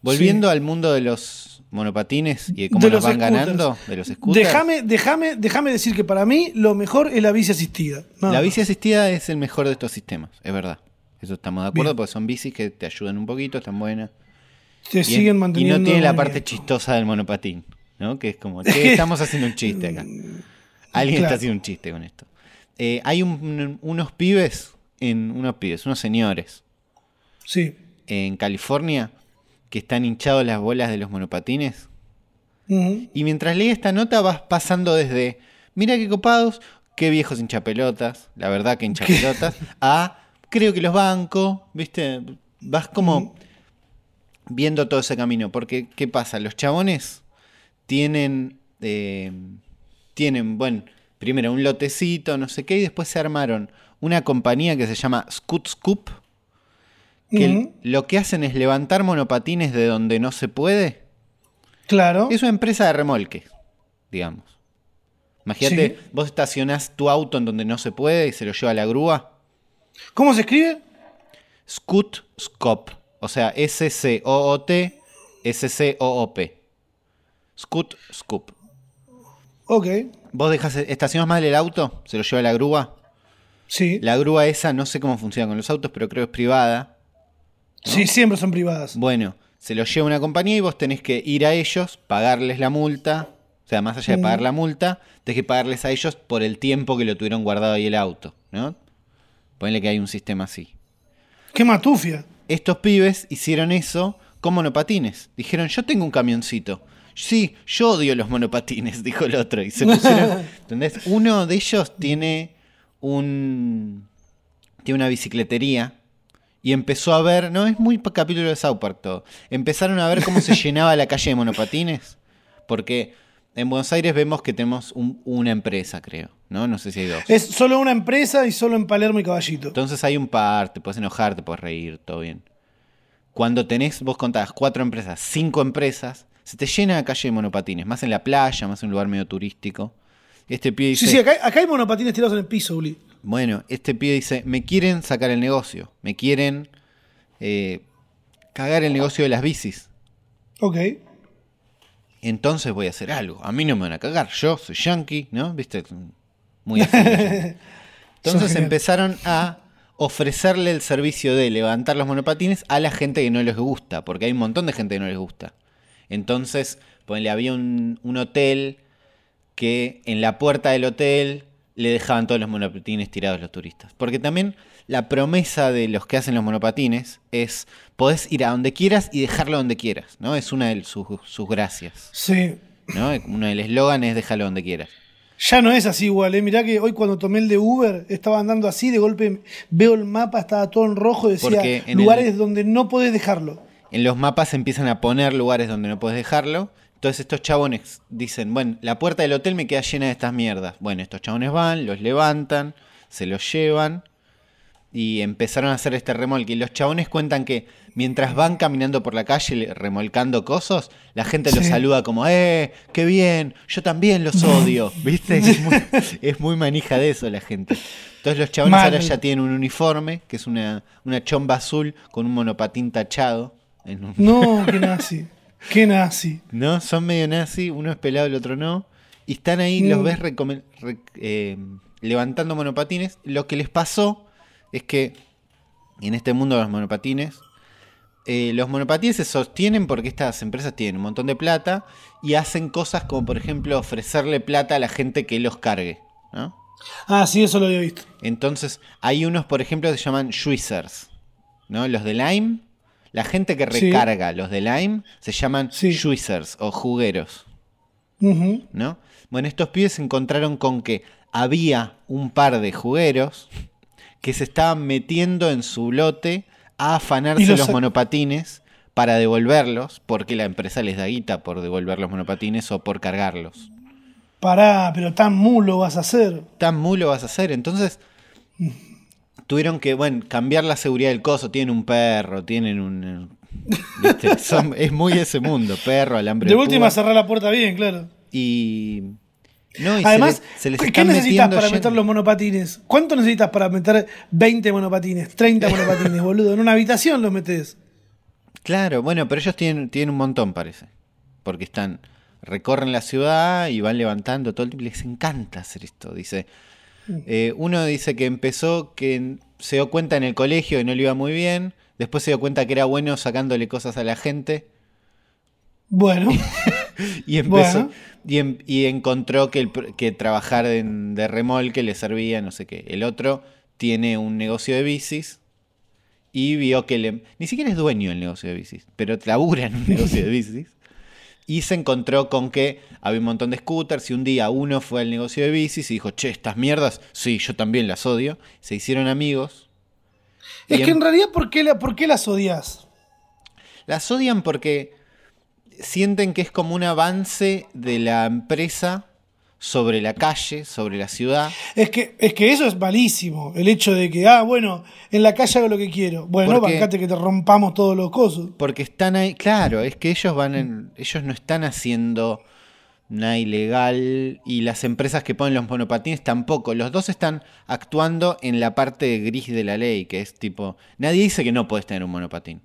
Volviendo al mundo de los monopatines y de cómo los van ganando, de los scooters. Déjame, déjame, déjame decir que para mí lo mejor es la bici asistida. la bici asistida es el mejor de estos sistemas, es verdad. Eso estamos de acuerdo, porque son bicis que te ayudan un poquito, están buenas. Te siguen manteniendo. Y no tiene la parte chistosa del monopatín, ¿no? Que es como, estamos haciendo un chiste acá. Alguien está haciendo un chiste con esto. Eh, hay unos pibes, en, unos pibes, unos señores. Sí. En California que están hinchados las bolas de los monopatines. Y mientras leí esta nota vas pasando desde, mira qué copados, qué viejos hinchapelotas, la verdad que hinchapelotas, a creo que los bancos, ¿viste? Vas como viendo todo ese camino. Porque, ¿qué pasa? Los chabones tienen, eh, tienen, bueno, primero un lotecito, no sé qué, y después se armaron una compañía que se llama Scoot Scoop, que lo que hacen es levantar monopatines de donde no se puede. Claro. Es una empresa de remolque, digamos. Imagínate, vos estacionás tu auto en donde no se puede y se lo lleva a la grúa. ¿Cómo se escribe? Scoot Scop. O sea, S-C-O-O-T, S-C-O-O-P. Scoot Scoop. Ok. Vos dejas, estacionas mal el auto, se lo lleva a la grúa. Sí. La grúa esa, no sé cómo funciona con los autos, pero creo que es privada. Sí, siempre son privadas. Bueno, se lo lleva una compañía y vos tenés que ir a ellos, pagarles la multa. O sea, más allá de pagar la multa, tenés que pagarles a ellos por el tiempo que lo tuvieron guardado ahí el auto, ¿no? Ponle que hay un sistema así. ¡Qué matufia! estos pibes hicieron eso con monopatines. Dijeron, yo tengo un camioncito. Sí, yo odio los monopatines, dijo el otro. Y se pusieron. ¿Entendés? Uno de ellos tiene un. Tiene una bicicletería. Y empezó a ver. No, es muy capítulo de South Park todo. Empezaron a ver cómo se llenaba la calle de monopatines. Porque en Buenos Aires vemos que tenemos una empresa, creo. ¿No? No sé si hay dos. Es solo una empresa y solo en Palermo y Caballito. Entonces hay un par, te puedes enojar, te puedes reír, todo bien. Cuando tenés, vos contás cuatro empresas, cinco empresas, se te llena la calle de monopatines, más en la playa, más en un lugar medio turístico. Este pie dice, sí, sí, acá, hay monopatines tirados en el piso, Uli. Bueno, este pie dice, me quieren sacar el negocio, me quieren eh, cagar el negocio de las bicis. Ok. Entonces voy a hacer algo. A mí no me van a cagar, yo soy yankee, ¿no? ¿Viste? Muy Entonces empezaron a ofrecerle el servicio de levantar los monopatines a la gente que no les gusta, porque hay un montón de gente que no les gusta. Entonces, pues, le había un, hotel que en la puerta del hotel le dejaban todos los monopatines tirados los turistas. Porque también la promesa de los que hacen los monopatines es podés ir a donde quieras y dejarlo donde quieras, ¿no? Es una de sus, gracias. Sí. ¿no? Uno del eslogan es déjalo donde quieras. Ya no es así igual, ¿eh? Mirá que hoy cuando tomé el de Uber estaba andando así, de golpe veo el mapa, estaba todo en rojo, decía lugares donde no podés dejarlo en los mapas empiezan a poner lugares donde no puedes dejarlo. Entonces estos chabones dicen, bueno, la puerta del hotel me queda llena de estas mierdas. Bueno, estos chabones van, los levantan, se los llevan y empezaron a hacer este remolque. Y los chabones cuentan que mientras van caminando por la calle remolcando cosas, la gente los saluda como, ¡eh! ¡Qué bien! Yo también los odio. ¿Viste? Es muy, manija de eso la gente. Entonces los chabones ahora ya tienen un uniforme, que es una, una chomba azul con un monopatín tachado. No, qué nazi. Qué nazi. No, son medio nazi, uno es pelado, el otro no. Y están ahí, los mm. ves eh, levantando monopatines. Lo que les pasó es que en este mundo de los monopatines, eh, los monopatines se sostienen porque estas empresas tienen un montón de plata y hacen cosas como, por ejemplo, ofrecerle plata a la gente que los cargue. ¿no? Ah, sí, eso lo había visto. Entonces, hay unos, por ejemplo, que se llaman Schwizzers. ¿no? Los de Lime la gente que recarga los de Lime se llaman sí. o jugueros. ¿No? Bueno, estos pibes se encontraron con que había un par de jugueros que se estaban metiendo en su lote a afanarse los, monopatines para devolverlos, porque la empresa les da guita por devolver los monopatines o por cargarlos. Pará, pero tan mulo vas a hacer. Tan mulo vas a hacer. Entonces, tuvieron que, bueno, cambiar la seguridad del coso. Tienen un perro, tienen un. es muy ese mundo, perro, alambre. De, última, cerrar la puerta bien, claro. Y. No, Además, ¿qué necesitas para meter los monopatines? ¿Cuánto necesitas para meter 20 monopatines, 30 monopatines, boludo? En una habitación los metes. Claro, bueno, pero ellos tienen, tienen un montón, parece. Porque están, recorren la ciudad y van levantando todo el tiempo. Les encanta hacer esto. Dice, eh, uno dice que empezó, que se dio cuenta en el colegio que no le iba muy bien. Después se dio cuenta que era bueno sacándole cosas a la gente. Bueno. y empezó. Em, y, encontró que, el, que trabajar de remolque le servía, no sé qué. El otro tiene un negocio de bicis y vio que le. Ni siquiera es dueño del negocio de bicis, pero labura en un negocio de bicis. Y se encontró con que había un montón de scooters y un día uno fue al negocio de bicis y dijo, che, estas mierdas, sí, yo también las odio. Se hicieron amigos. Es que en, realidad, ¿por qué, ¿por qué las odias? Las odian porque sienten que es como un avance de la empresa sobre la calle, sobre la ciudad. Es que, es que eso es malísimo, el hecho de que, ah, bueno, en la calle hago lo que quiero. Bueno, bancate que te rompamos todos los cosos. Porque están ahí, claro, es que ellos van en, ellos no están haciendo nada ilegal y las empresas que ponen los monopatines tampoco. Los dos están actuando en la parte gris de la ley, que es tipo, nadie dice que no puedes tener un monopatín.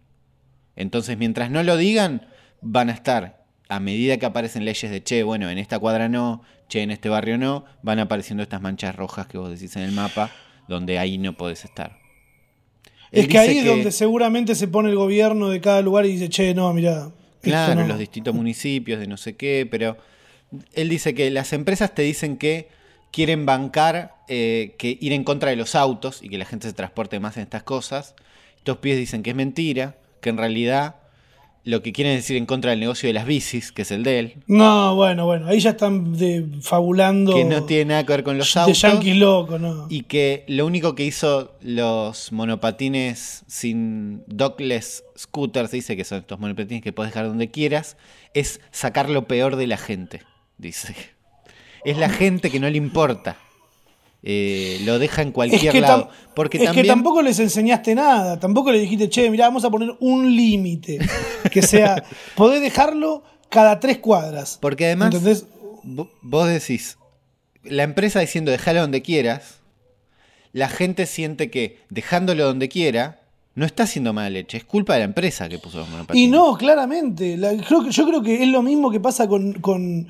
Entonces, mientras no lo digan, van a estar a medida que aparecen leyes de che, bueno, en esta cuadra no, che, en este barrio no, van apareciendo estas manchas rojas que vos decís en el mapa, donde ahí no podés estar. es que ahí es donde seguramente se pone el gobierno de cada lugar y dice, che, no, mira. Claro, los distintos municipios, de no sé qué, pero él dice que las empresas te dicen que quieren bancar, eh, que ir en contra de los autos y que la gente se transporte más en estas cosas. Estos pies dicen que es mentira, que en realidad lo que quieren decir en contra del negocio de las bicis, que es el de él. No, bueno, bueno, ahí ya están fabulando. Que no tiene nada que ver con los autos. De yankees loco, ¿no? Y que lo único que hizo los monopatines sin dockless scooters, dice que son estos monopatines que puedes dejar donde quieras, es sacar lo peor de la gente, dice. Es la gente que no le importa. Eh, lo deja en cualquier lado. Porque es que tampoco les enseñaste nada, tampoco le dijiste, che, mira, vamos a poner un límite. Que sea, podés dejarlo cada tres cuadras. Porque además, vos decís, la empresa diciendo déjalo donde quieras, la gente siente que dejándolo donde quiera, no está haciendo mala leche, es culpa de la empresa que puso los monopatines. Y no, claramente. yo creo que es lo mismo que pasa con,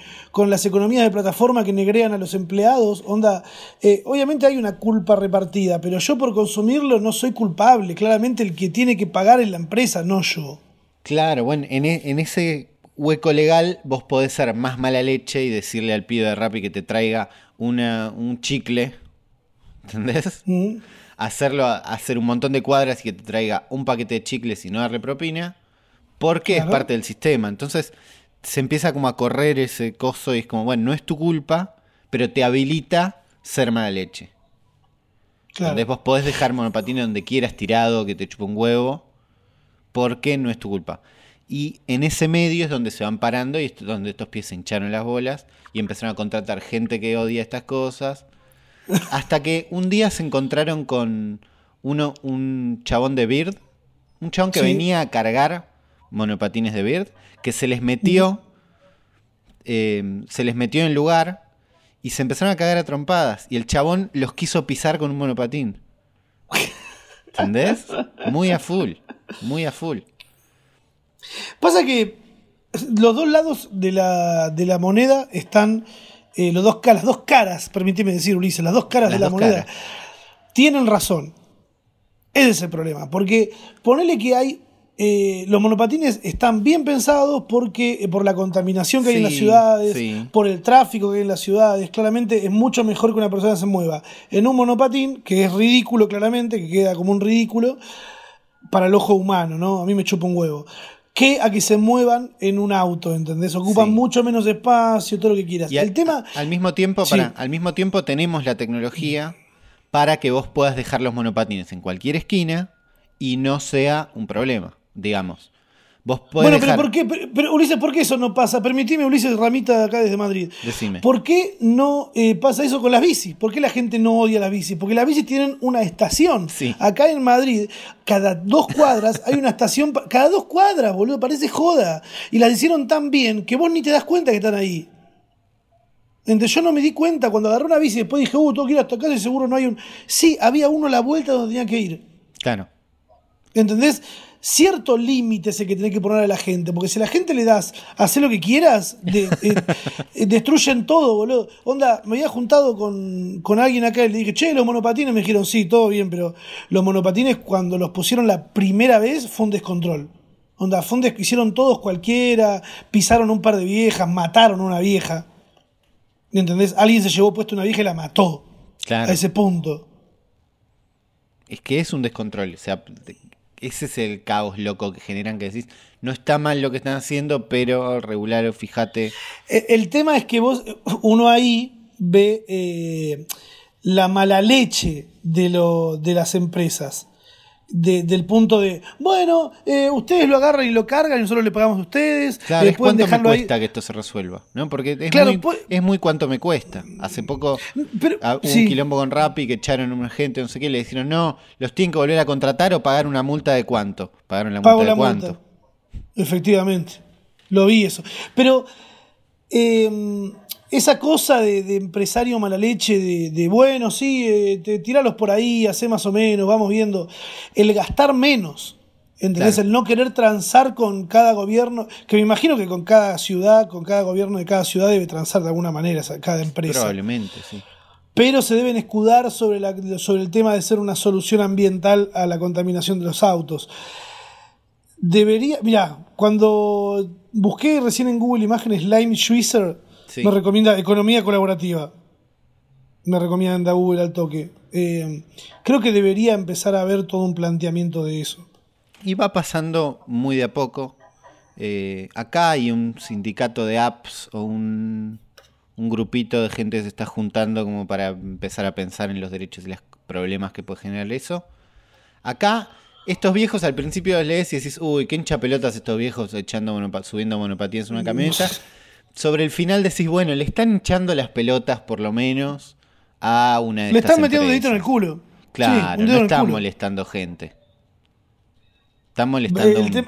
las economías de plataforma que negrean a los empleados. Onda, eh, obviamente hay una culpa repartida, pero yo por consumirlo no soy culpable. Claramente el que tiene que pagar es la empresa, no yo. Claro, bueno, en, e, ese hueco legal vos podés ser más mala leche y decirle al pibe de Rappi que te traiga una, un chicle. ¿Entendés? Mm hacerlo, hacer un montón de cuadras y que te traiga un paquete de chicles y no darle propina, porque es parte del sistema. Entonces se empieza como a correr ese coso y es como, bueno, no es tu culpa, pero te habilita ser mala leche. Entonces vos podés dejar monopatines donde quieras tirado, que te chupa un huevo, porque no es tu culpa. Y en ese medio es donde se van parando y es donde estos pies se hincharon las bolas y empezaron a contratar gente que odia estas cosas hasta que un día se encontraron con uno, un chabón de Bird, un chabón que venía a cargar monopatines de Bird, que se les metió, eh, se les metió en el lugar y se empezaron a cagar a trompadas. Y el chabón los quiso pisar con un monopatín. ¿Entendés? Muy a full, muy a full. Pasa que los dos lados de la, de la moneda están eh, los dos, las dos caras, permíteme decir, Ulises, las dos caras de la moneda, tienen razón. Ese es el problema. Porque ponele que hay. Eh, los monopatines están bien pensados porque eh, por la contaminación que hay en las ciudades, por el tráfico que hay en las ciudades, claramente es mucho mejor que una persona se mueva en un monopatín, que es ridículo claramente, que queda como un ridículo para el ojo humano, ¿no? A mí me chupa un huevo que a que se muevan en un auto, ¿entendés? Ocupan mucho menos espacio, todo lo que quieras. Y el tema... Al mismo tiempo, para, al mismo tiempo tenemos la tecnología para que vos puedas dejar los monopatines en cualquier esquina y no sea un problema, digamos bueno, pero ¿por qué, pero, Ulises, ¿por qué eso no pasa? Permitime, Ulises Ramita, acá desde Madrid. Decime. ¿Por qué no eh, pasa eso con las bicis? ¿Por qué la gente no odia las bicis? Porque las bicis tienen una estación. Sí. Acá en Madrid, cada dos cuadras hay una estación. Cada dos cuadras, boludo, parece joda. Y las hicieron tan bien que vos ni te das cuenta que están ahí. Entonces yo no me di cuenta cuando agarré una bici y después dije, uh, tengo que ir hasta acá y seguro no hay un. Sí, había uno a la vuelta donde tenía que ir. Claro. ¿Entendés? Cierto límite es el que tenés que poner a la gente, porque si a la gente le das hacer lo que quieras, eh, eh, destruyen todo, boludo. Onda, me había juntado con, alguien acá y le dije, che, los monopatines, me dijeron, sí, todo bien, pero los monopatines cuando los pusieron la primera vez fue un descontrol. Onda, fue un hicieron todos cualquiera, pisaron un par de viejas, mataron a una vieja. ¿Entendés? Alguien se llevó puesto una vieja y la mató. A ese punto. Es que es un descontrol. O sea, ese es el caos loco que generan que decís, no está mal lo que están haciendo, pero regular, fíjate. E, el tema es que vos, uno ahí ve eh, la mala leche de, lo, de las empresas del punto de, bueno, eh, ustedes lo agarran y lo cargan y nosotros le pagamos a ustedes. Claro, es cuánto me cuesta que esto se resuelva, ¿no? Porque es, muy, pues- es muy cuánto me cuesta. Hace poco hubo un quilombo con Rappi que echaron a una gente, no sé qué, le dijeron, no, los tienen que volver a contratar o pagar una multa de cuánto. Pagaron la multa de cuánto. Efectivamente, lo vi eso. Pero... Eh, esa cosa de, empresario mala leche, de, bueno, sí, eh, te, tiralos por ahí, hace más o menos, vamos viendo. El gastar menos, ¿entendés? El no querer transar con cada gobierno, que me imagino que con cada ciudad, con cada gobierno de cada ciudad debe transar de alguna manera cada empresa. Probablemente, sí. Pero se deben escudar sobre, la, sobre el tema de ser una solución ambiental a la contaminación de los autos. Debería, mira, cuando busqué recién en Google imágenes Lime Schweizer, me recomienda economía colaborativa. me recomienda Google al toque. Eh, creo que debería empezar a haber todo un planteamiento de eso. Y va pasando muy de a poco. Eh, acá hay un sindicato de apps o un, un, grupito de gente que se está juntando como para empezar a pensar en los derechos y los problemas que puede generar eso. Acá, estos viejos al principio lees y decís, uy, qué hincha pelotas estos viejos echando subiendo monopatías en una camioneta. Sobre el final decís, bueno, le están echando las pelotas por lo menos a una de Le están metiendo dedito en el culo. Claro, no están molestando gente. Están molestando. El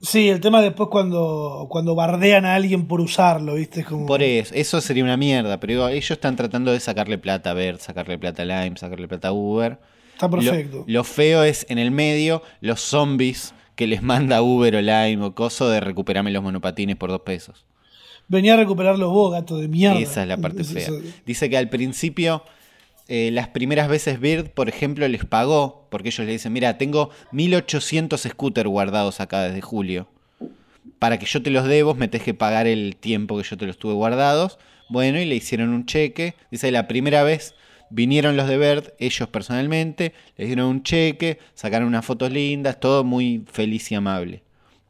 sí, el tema después cuando, cuando bardean a alguien por usarlo, ¿viste? Como... Por eso, eso sería una mierda, pero ellos están tratando de sacarle plata a Bert, sacarle plata a Lime, sacarle plata a Uber. Está perfecto. Lo, feo es en el medio los zombies que les manda Uber o Lime o coso de recuperarme los monopatines por dos pesos. Venía a recuperarlos vos, gato de mierda. Esa es la parte fea. Dice que al principio, eh, las primeras veces Bird, por ejemplo, les pagó, porque ellos le dicen, mira, tengo 1800 scooters guardados acá desde julio. Para que yo te los dé, vos me tenés que pagar el tiempo que yo te los tuve guardados. Bueno, y le hicieron un cheque. Dice, la primera vez vinieron los de Bird, ellos personalmente, les dieron un cheque, sacaron unas fotos lindas, todo muy feliz y amable.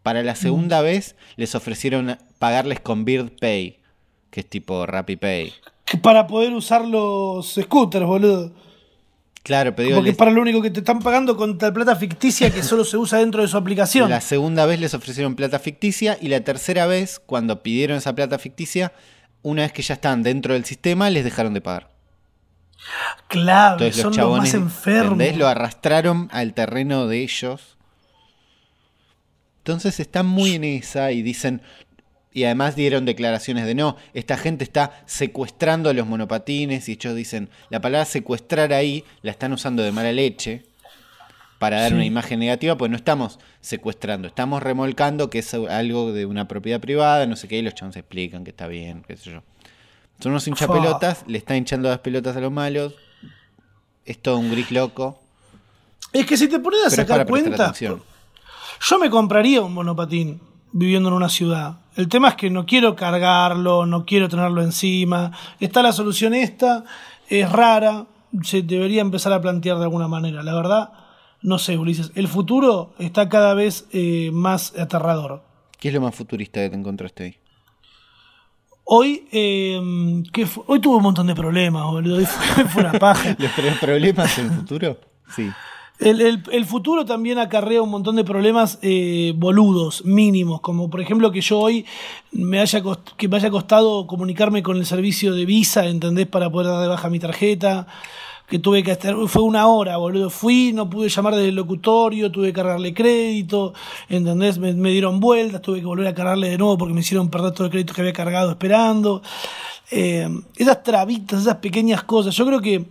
Para la segunda vez les ofrecieron pagarles con Bird Pay, que es tipo Rappi Pay. Para poder usar los scooters, boludo. Claro, pero Porque es para lo único que te están pagando con tal plata ficticia que solo se usa dentro de su aplicación. La segunda vez les ofrecieron plata ficticia y la tercera vez, cuando pidieron esa plata ficticia, una vez que ya están dentro del sistema, les dejaron de pagar. Claro, son los, más enfermos. Lo arrastraron al terreno de ellos entonces están muy en esa y dicen, y además dieron declaraciones de no, esta gente está secuestrando los monopatines y ellos dicen, la palabra secuestrar ahí la están usando de mala leche para dar una imagen negativa, pues no estamos secuestrando, estamos remolcando que es algo de una propiedad privada, no sé qué, y los chavos explican que está bien, qué sé yo. Son unos hinchapelotas, le están hinchando las pelotas a los malos, es todo un gris loco. Es que si te pones a sacar cuenta, yo me compraría un monopatín viviendo en una ciudad. El tema es que no quiero cargarlo, no quiero tenerlo encima. Está la solución esta, es rara, se debería empezar a plantear de alguna manera. La verdad, no sé, Ulises. El futuro está cada vez eh, más aterrador. ¿Qué es lo más futurista que te encontraste ahí? Hoy, eh, hoy tuve un montón de problemas, boludo. Fue, fue una paja. ¿Los problemas en el futuro? Sí. El, futuro también acarrea un montón de problemas eh, boludos, mínimos, como por ejemplo que yo hoy me haya, que me haya costado comunicarme con el servicio de Visa, ¿entendés? Para poder dar de baja mi tarjeta, que tuve que hacer, fue una hora, boludo, fui, no pude llamar desde el locutorio, tuve que cargarle crédito, ¿entendés? Me, dieron vueltas, tuve que volver a cargarle de nuevo porque me hicieron perder todo el crédito que había cargado esperando. Eh, esas trabitas, esas pequeñas cosas, yo creo que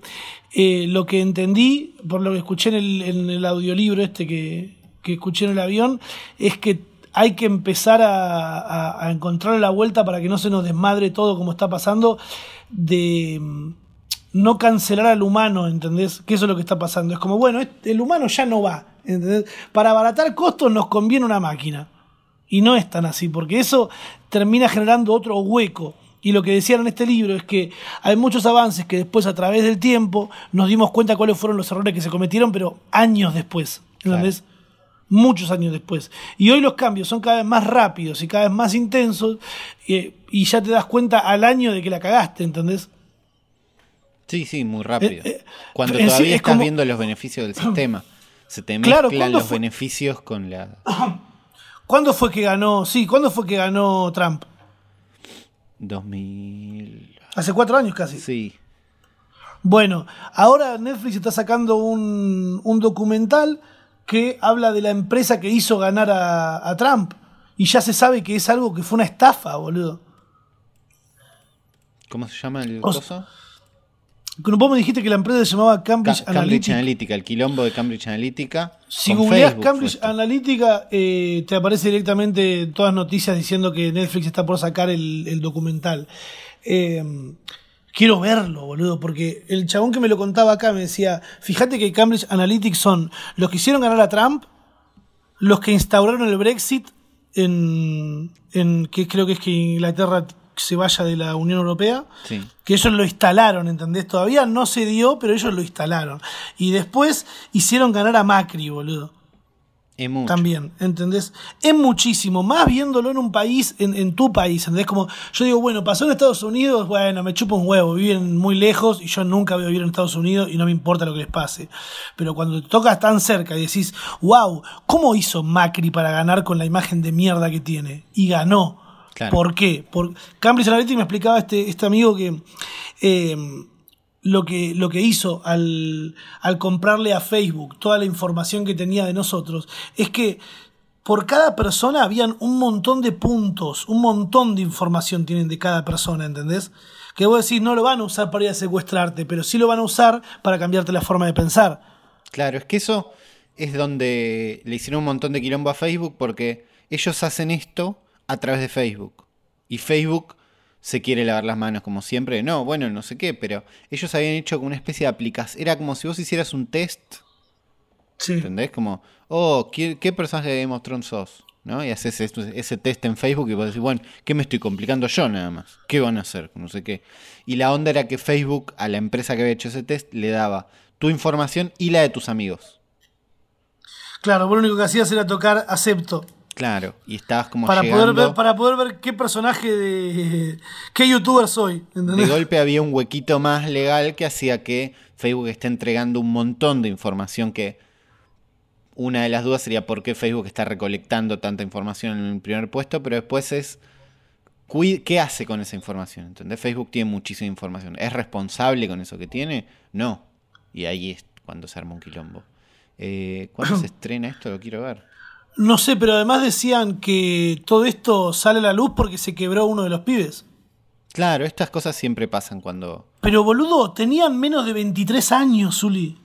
eh, lo que entendí, por lo que escuché en el, audiolibro este que, que, escuché en el avión, es que hay que empezar a, a, encontrar la vuelta para que no se nos desmadre todo como está pasando, de mm, no cancelar al humano, ¿entendés? Que eso es lo que está pasando. Es como, bueno, el humano ya no va, ¿entendés? Para abaratar costos nos conviene una máquina. Y no es tan así, porque eso termina generando otro hueco y lo que decían en este libro es que hay muchos avances que después a través del tiempo nos dimos cuenta cuáles fueron los errores que se cometieron, pero años después. ¿Entendés? Muchos años después. Y hoy los cambios son cada vez más rápidos y cada vez más intensos eh, y ya te das cuenta al año de que la cagaste, ¿entendés? Sí, sí, muy rápido. Eh, eh, Cuando todavía estás viendo los beneficios del sistema. Se te mezclan los beneficios con la... ¿Cuándo fue que ganó? Sí, ¿cuándo fue que ganó Trump? 2000. Hace cuatro años casi. Sí. Bueno, ahora Netflix está sacando un, un documental que habla de la empresa que hizo ganar a, Trump. Y ya se sabe que es algo que fue una estafa, boludo. ¿Cómo se llama el coso? Vos me dijiste que la empresa se llamaba Cambridge, Cambridge Analytica. el quilombo de Cambridge Analytica. Si googleás Cambridge Analytica, eh, te aparece directamente todas noticias diciendo que Netflix está por sacar el, documental. Eh, quiero verlo, boludo, porque el chabón que me lo contaba acá me decía, fíjate que Cambridge Analytica son los que hicieron ganar a Trump, los que instauraron el Brexit en, en que creo que es que Inglaterra se vaya de la Unión Europea, que ellos lo instalaron, ¿entendés? Todavía no se dio, pero ellos lo instalaron. Y después hicieron ganar a Macri, boludo. También, ¿entendés? Es muchísimo, más viéndolo en un país, en, tu país, ¿entendés? Como yo digo, bueno, pasó en Estados Unidos, bueno, me chupo un huevo, viven muy lejos y yo nunca voy a vivir en Estados Unidos y no me importa lo que les pase. Pero cuando te tocas tan cerca y decís, wow, ¿cómo hizo Macri para ganar con la imagen de mierda que tiene? Y ganó. ¿Por qué? Por Cambridge Analytica me explicaba este, este amigo que eh, lo que, lo que hizo al, al comprarle a Facebook toda la información que tenía de nosotros es que por cada persona habían un montón de puntos, un montón de información tienen de cada persona, ¿entendés? Que vos decís, no lo van a usar para ir a secuestrarte, pero sí lo van a usar para cambiarte la forma de pensar. Claro, es que eso es donde le hicieron un montón de quilombo a Facebook porque ellos hacen esto a través de Facebook. Y Facebook se quiere lavar las manos como siempre. No, bueno, no sé qué, pero ellos habían hecho una especie de aplicación. Era como si vos hicieras un test. Sí. ¿Entendés? Como, oh, ¿qué, personaje de Game of Thrones sos? ¿No? Y haces ese, test en Facebook y vos decís, bueno, ¿qué me estoy complicando yo nada más? ¿Qué van a hacer? No sé qué. Y la onda era que Facebook, a la empresa que había hecho ese test, le daba tu información y la de tus amigos. Claro, vos lo único que hacías era tocar acepto. Claro, y estabas como para poder ver Para poder ver qué personaje de... qué youtuber soy. De golpe había un huequito más legal que hacía que Facebook esté entregando un montón de información que... Una de las dudas sería por qué Facebook está recolectando tanta información en el primer puesto, pero después es... ¿Qué hace con esa información? ¿Entendés? Facebook tiene muchísima información. ¿Es responsable con eso que tiene? No. Y ahí es cuando se arma un quilombo. Eh, ¿Cuándo se estrena esto? Lo quiero ver. No sé, pero además decían que todo esto sale a la luz porque se quebró uno de los pibes. Claro, estas cosas siempre pasan cuando... Pero boludo, tenían menos de 23 años, Zuli.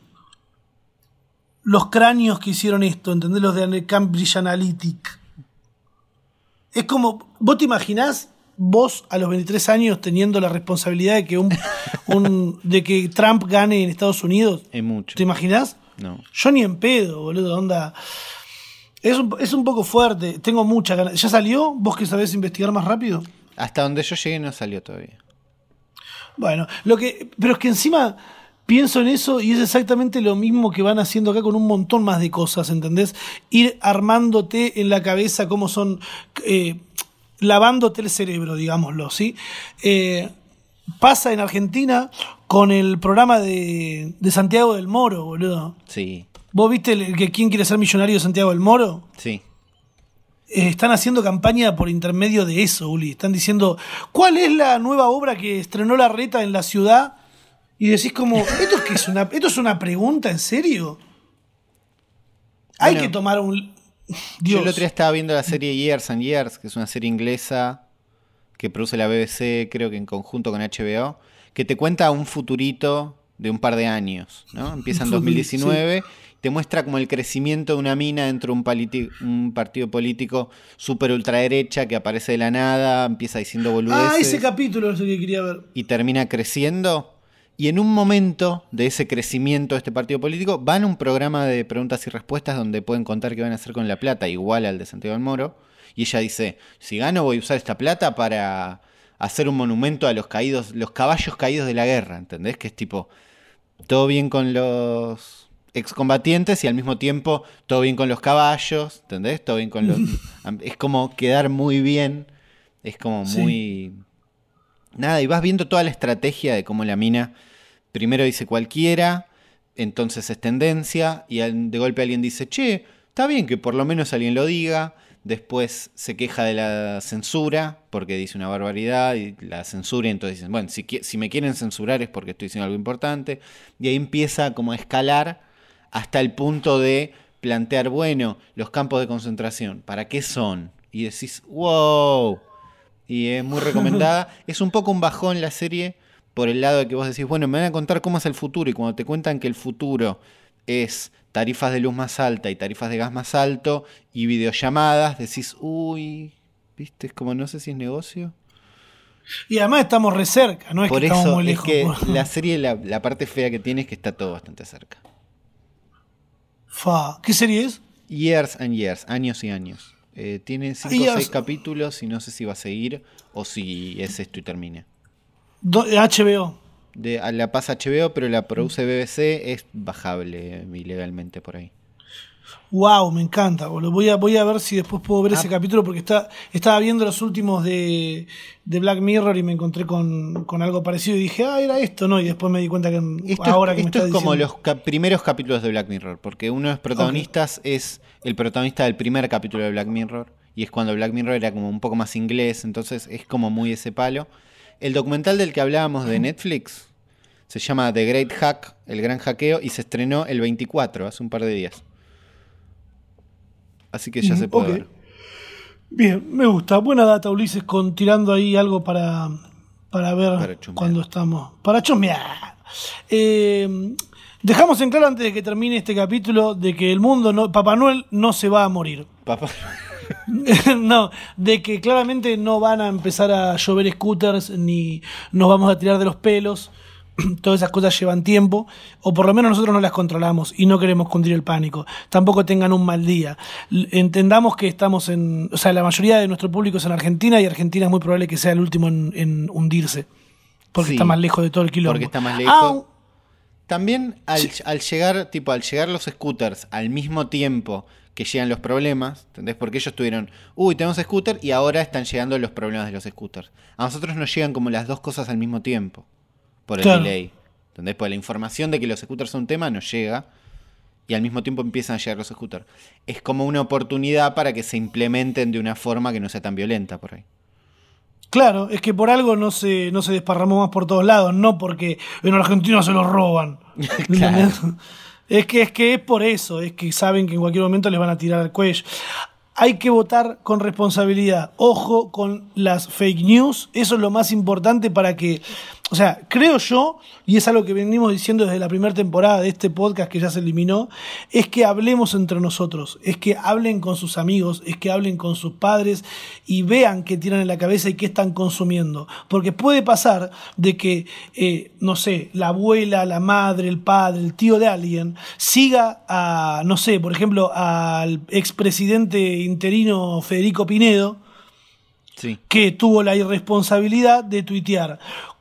Los cráneos que hicieron esto, ¿entendés? Los de Cambridge Analytic. Es como, ¿vos te imaginás vos a los 23 años teniendo la responsabilidad de que un, de que Trump gane en Estados Unidos? Es mucho. ¿Te imaginás? No. Yo ni en pedo, boludo, onda. Es un, es un poco fuerte, tengo mucha ganas. ¿Ya salió? ¿Vos que sabés investigar más rápido? Hasta donde yo llegué no salió todavía. Bueno, lo que. Pero es que encima pienso en eso y es exactamente lo mismo que van haciendo acá con un montón más de cosas, ¿entendés? Ir armándote en la cabeza cómo son. Eh, lavándote el cerebro, digámoslo, ¿sí? Eh, pasa en Argentina con el programa de, de Santiago del Moro, boludo. Sí. ¿Vos viste el, que quién quiere ser millonario de Santiago del Moro? Sí. Eh, están haciendo campaña por intermedio de eso, Uli. Están diciendo, ¿cuál es la nueva obra que estrenó la reta en la ciudad? Y decís como, ¿esto es, que es, una, ¿esto es una pregunta en serio? Hay que tomar un... Yo el otro día estaba viendo la serie Years and Years, que es una serie inglesa que produce la BBC, creo que en conjunto con HBO, que te cuenta un futurito de un par de años, ¿no? Empieza en 2019 te muestra como el crecimiento de una mina dentro de un, partido político súper ultraderecha que aparece de la nada, empieza diciendo boludeces. Ah, ese capítulo es el que quería ver. Y termina creciendo. Y en un momento de ese crecimiento de este partido político, van a un programa de preguntas y respuestas donde pueden contar qué van a hacer con la plata, igual al de Santiago del Moro. Y ella dice, si gano voy a usar esta plata para hacer un monumento a los caídos, los caballos caídos de la guerra, ¿entendés? Que es tipo, todo bien con los excombatientes y al mismo tiempo todo bien con los caballos, ¿entendés? Todo bien con los... es como quedar muy bien, es como muy... Nada, y vas viendo toda la estrategia de cómo la mina primero dice cualquiera, entonces es tendencia, y de golpe alguien dice, che, está bien que por lo menos alguien lo diga, después se queja de la censura, porque dice una barbaridad, y la censura, y entonces dicen, bueno, si, si me quieren censurar es porque estoy diciendo algo importante, y ahí empieza como a escalar hasta el punto de plantear, bueno, los campos de concentración, ¿para qué son? Y decís, wow. Y es muy recomendada. es un poco un bajón la serie por el lado de que vos decís, bueno, me van a contar cómo es el futuro. Y cuando te cuentan que el futuro es tarifas de luz más alta y tarifas de gas más alto y videollamadas, decís, uy, viste, es como no sé si es negocio. Y además estamos re cerca, no es que estamos muy lejos. Es que la serie, la, la parte fea que tiene es que está todo bastante cerca. Fa, ¿qué serie es? Years and Years, años y años. Eh, tiene 5 o 6 capítulos y no sé si va a seguir o si es esto y termina. HBO. De, la pasa HBO, pero la produce BBC, es bajable ilegalmente por ahí. Wow, me encanta, Voy a, voy a ver si después puedo ver ah. ese capítulo porque está, estaba viendo los últimos de, Black Mirror y me encontré con, algo parecido y dije, ah, era esto, ¿no? Y después me di cuenta que ahora que Esto es como los primeros capítulos de Black Mirror, porque uno de los protagonistas es el protagonista del primer capítulo de Black Mirror y es cuando Black Mirror era como un poco más inglés, entonces es como muy ese palo. El documental del que hablábamos de Netflix se llama The Great Hack, el gran hackeo, y se estrenó el 24, hace un par de días. Así que ya se puede ver. Bien, me gusta. Buena data, Ulises, con tirando ahí algo para, para ver cuando estamos. Para chusmear. Eh, dejamos en claro antes de que termine este capítulo de que el mundo, no, Papá Noel no se va a morir. Papá no, de que claramente no van a empezar a llover scooters ni nos vamos a tirar de los pelos. todas esas cosas llevan tiempo, o por lo menos nosotros no las controlamos y no queremos cundir el pánico. Tampoco tengan un mal día. Entendamos que estamos en. O sea, la mayoría de nuestro público es en Argentina y Argentina es muy probable que sea el último en, hundirse. Porque está más lejos de todo el quilombo. Porque está más lejos. También al, llegar, tipo, al llegar los scooters al mismo tiempo que llegan los problemas, ¿entendés? Porque ellos tuvieron, uy, tenemos scooter y ahora están llegando los problemas de los scooters. A nosotros nos llegan como las dos cosas al mismo tiempo por el delay. ¿Entendés? Pues la información de que los scooters son un tema no llega y al mismo tiempo empiezan a llegar los scooters. Es como una oportunidad para que se implementen de una forma que no sea tan violenta por ahí. Claro, es que por algo no se, no se desparramó más por todos lados, no porque en Argentina se los roban. Es que, es que es por eso, es que saben que en cualquier momento les van a tirar al cuello. Hay que votar con responsabilidad. Ojo con las fake news. Eso es lo más importante para que o sea, creo yo, y es algo que venimos diciendo desde la primera temporada de este podcast que ya se eliminó, es que hablemos entre nosotros, es que hablen con sus amigos, es que hablen con sus padres y vean qué tienen en la cabeza y qué están consumiendo. Porque puede pasar de que, eh, no sé, la abuela, la madre, el padre, el tío de alguien siga a, no sé, por ejemplo, al expresidente interino Federico Pinedo, que tuvo la irresponsabilidad de tuitear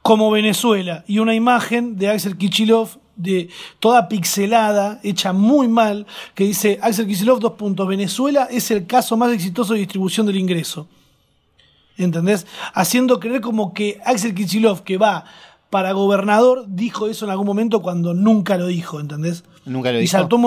como Venezuela y una imagen de Axel Kichilov de toda pixelada, hecha muy mal, que dice Axel Kichilov, dos puntos, Venezuela es el caso más exitoso de distribución del ingreso. ¿Entendés? Haciendo creer como que Axel Kichilov, que va para gobernador, dijo eso en algún momento cuando nunca lo dijo, ¿entendés? Nunca lo dijo. Y saltó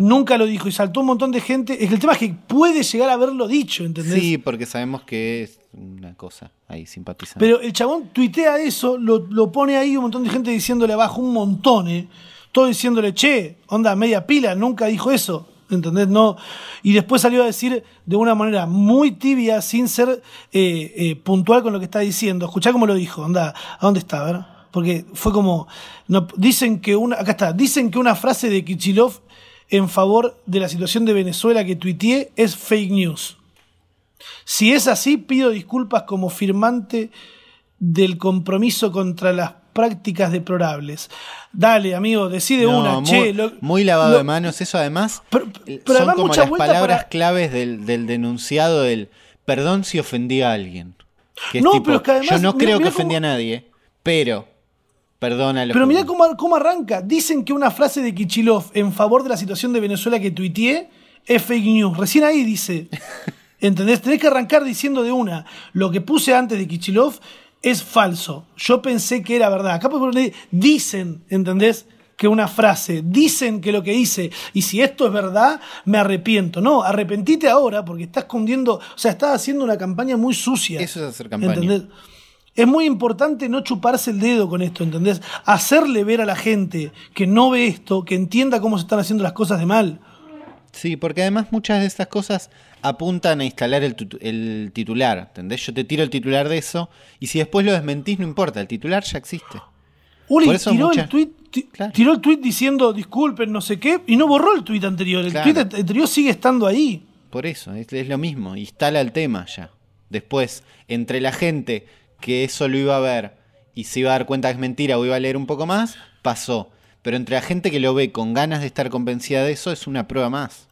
Nunca lo dijo y saltó un montón de gente. Es que el tema es que puede llegar a haberlo dicho, ¿entendés? Sí, porque sabemos que es una cosa ahí simpatizando. Pero el chabón tuitea eso, lo, pone ahí un montón de gente diciéndole abajo un montón, ¿eh? Todo diciéndole, che, onda, media pila, nunca dijo eso. ¿Entendés? No. Y después salió a decir de una manera muy tibia, sin ser eh, eh, puntual con lo que está diciendo. Escuchá cómo lo dijo, onda, ¿a dónde está? A ver. Porque fue como. Dicen que una. Acá está. Dicen que una frase de Kichilov en favor de la situación de Venezuela que tuiteé es fake news. Si es así, pido disculpas como firmante del compromiso contra las prácticas deplorables. Dale, amigo, decide una. Muy, muy lavado de manos, eso además pero, eh, son como las palabras claves del, denunciado del perdón si ofendí a alguien. no, pero es que además, yo no creo que ofendí a nadie, pero perdona. Pero mira cómo, cómo, arranca. Dicen que una frase de Kichilov en favor de la situación de Venezuela que tuiteé es fake news. Recién ahí dice. ¿Entendés? Tenés que arrancar diciendo de una, lo que puse antes de Kichilov es falso. Yo pensé que era verdad. Acá dicen, ¿entendés? Que una frase, dicen que lo que hice, y si esto es verdad, me arrepiento. No, arrepentite ahora porque estás escondiendo, o sea, estás haciendo una campaña muy sucia. Eso es hacer campaña. ¿entendés? Es muy importante no chuparse el dedo con esto, ¿entendés? Hacerle ver a la gente que no ve esto, que entienda cómo se están haciendo las cosas de mal. Sí, porque además muchas de estas cosas apuntan a instalar el, titular, ¿entendés? Yo te tiro el titular de eso y si después lo desmentís no importa, el titular ya existe. Uli tiró, el tweet, tiró el tweet diciendo disculpen, no sé qué, y no borró el tweet anterior. El tweet anterior sigue estando ahí. Por eso, es, es lo mismo, instala el tema ya. Después, entre la gente que eso lo iba a ver y se iba a dar cuenta que es mentira o iba a leer un poco más, pasó. Pero entre la gente que lo ve con ganas de estar convencida de eso, es una prueba más.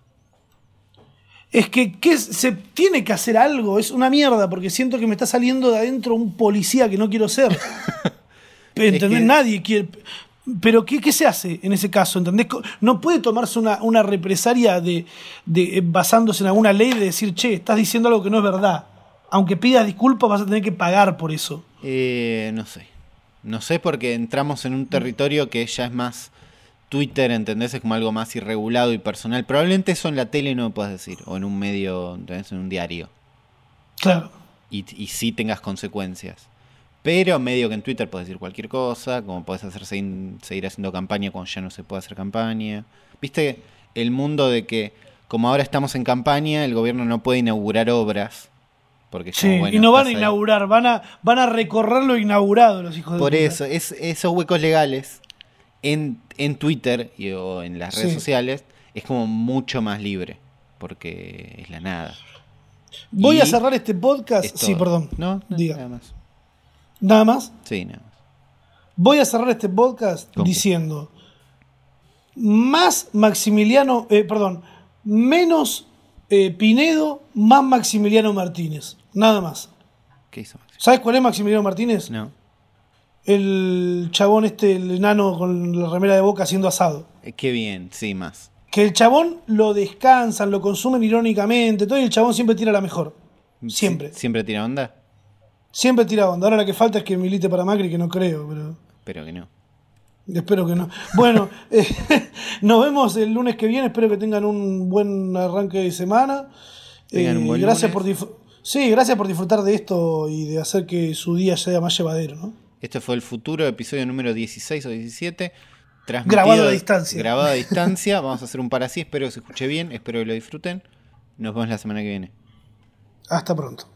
es que, se tiene que hacer algo, es una mierda, porque siento que me está saliendo de adentro un policía que no quiero ser. ¿Entendés? Nadie quiere. Pero ¿qué, se hace en ese caso? ¿Entendés? No puede tomarse una, represalia de, de, eh, basándose en alguna ley de decir, che, estás diciendo algo que no es verdad. Aunque pidas disculpas, vas a tener que pagar por eso. Eh, no sé. No sé porque entramos en un territorio que ya es más Twitter, ¿entendés? Es como algo más irregulado y personal. Probablemente eso en la tele no lo puedas decir, o en un medio, ¿entendés? En un diario. Claro. Y, y sí tengas consecuencias. Pero medio que en Twitter puedes decir cualquier cosa, como puedes hacer seguir, haciendo campaña cuando ya no se puede hacer campaña. ¿Viste el mundo de que como ahora estamos en campaña, el gobierno no puede inaugurar obras? Porque sí, y no van a inaugurar, van a, van a recorrer lo inaugurado los hijos de Por eso, es, esos huecos legales en, en Twitter y, o en las redes sociales es como mucho más libre, porque es la nada. Voy a cerrar este podcast. Sí, perdón. No, no Diga. nada más. ¿Nada más? Sí, nada más. Voy a cerrar este podcast diciendo más Maximiliano, eh, perdón, menos eh, Pinedo, más Maximiliano Martínez. Nada más. ¿Qué hizo ¿Sabes cuál es Maximiliano Martínez? No. El chabón este, el enano con la remera de boca haciendo asado. Eh, qué bien, sí, más. Que el chabón lo descansan, lo consumen irónicamente, todo y el chabón siempre tira la mejor. Siempre. ¿Siempre tira onda? Siempre tira onda. Ahora lo que falta es que milite para Macri, que no creo, pero. Espero que no. Espero que no. Bueno, eh, nos vemos el lunes que viene. Espero que tengan un buen arranque de semana. Tengan un eh, buen gracias por Sí, gracias por disfrutar de esto y de hacer que su día sea más llevadero, ¿no? Este fue el futuro episodio número 16 o 17. Grabado a distancia. Grabado a distancia. Vamos a hacer un para así. Espero que se escuche bien. Espero que lo disfruten. Nos vemos la semana que viene. Hasta pronto.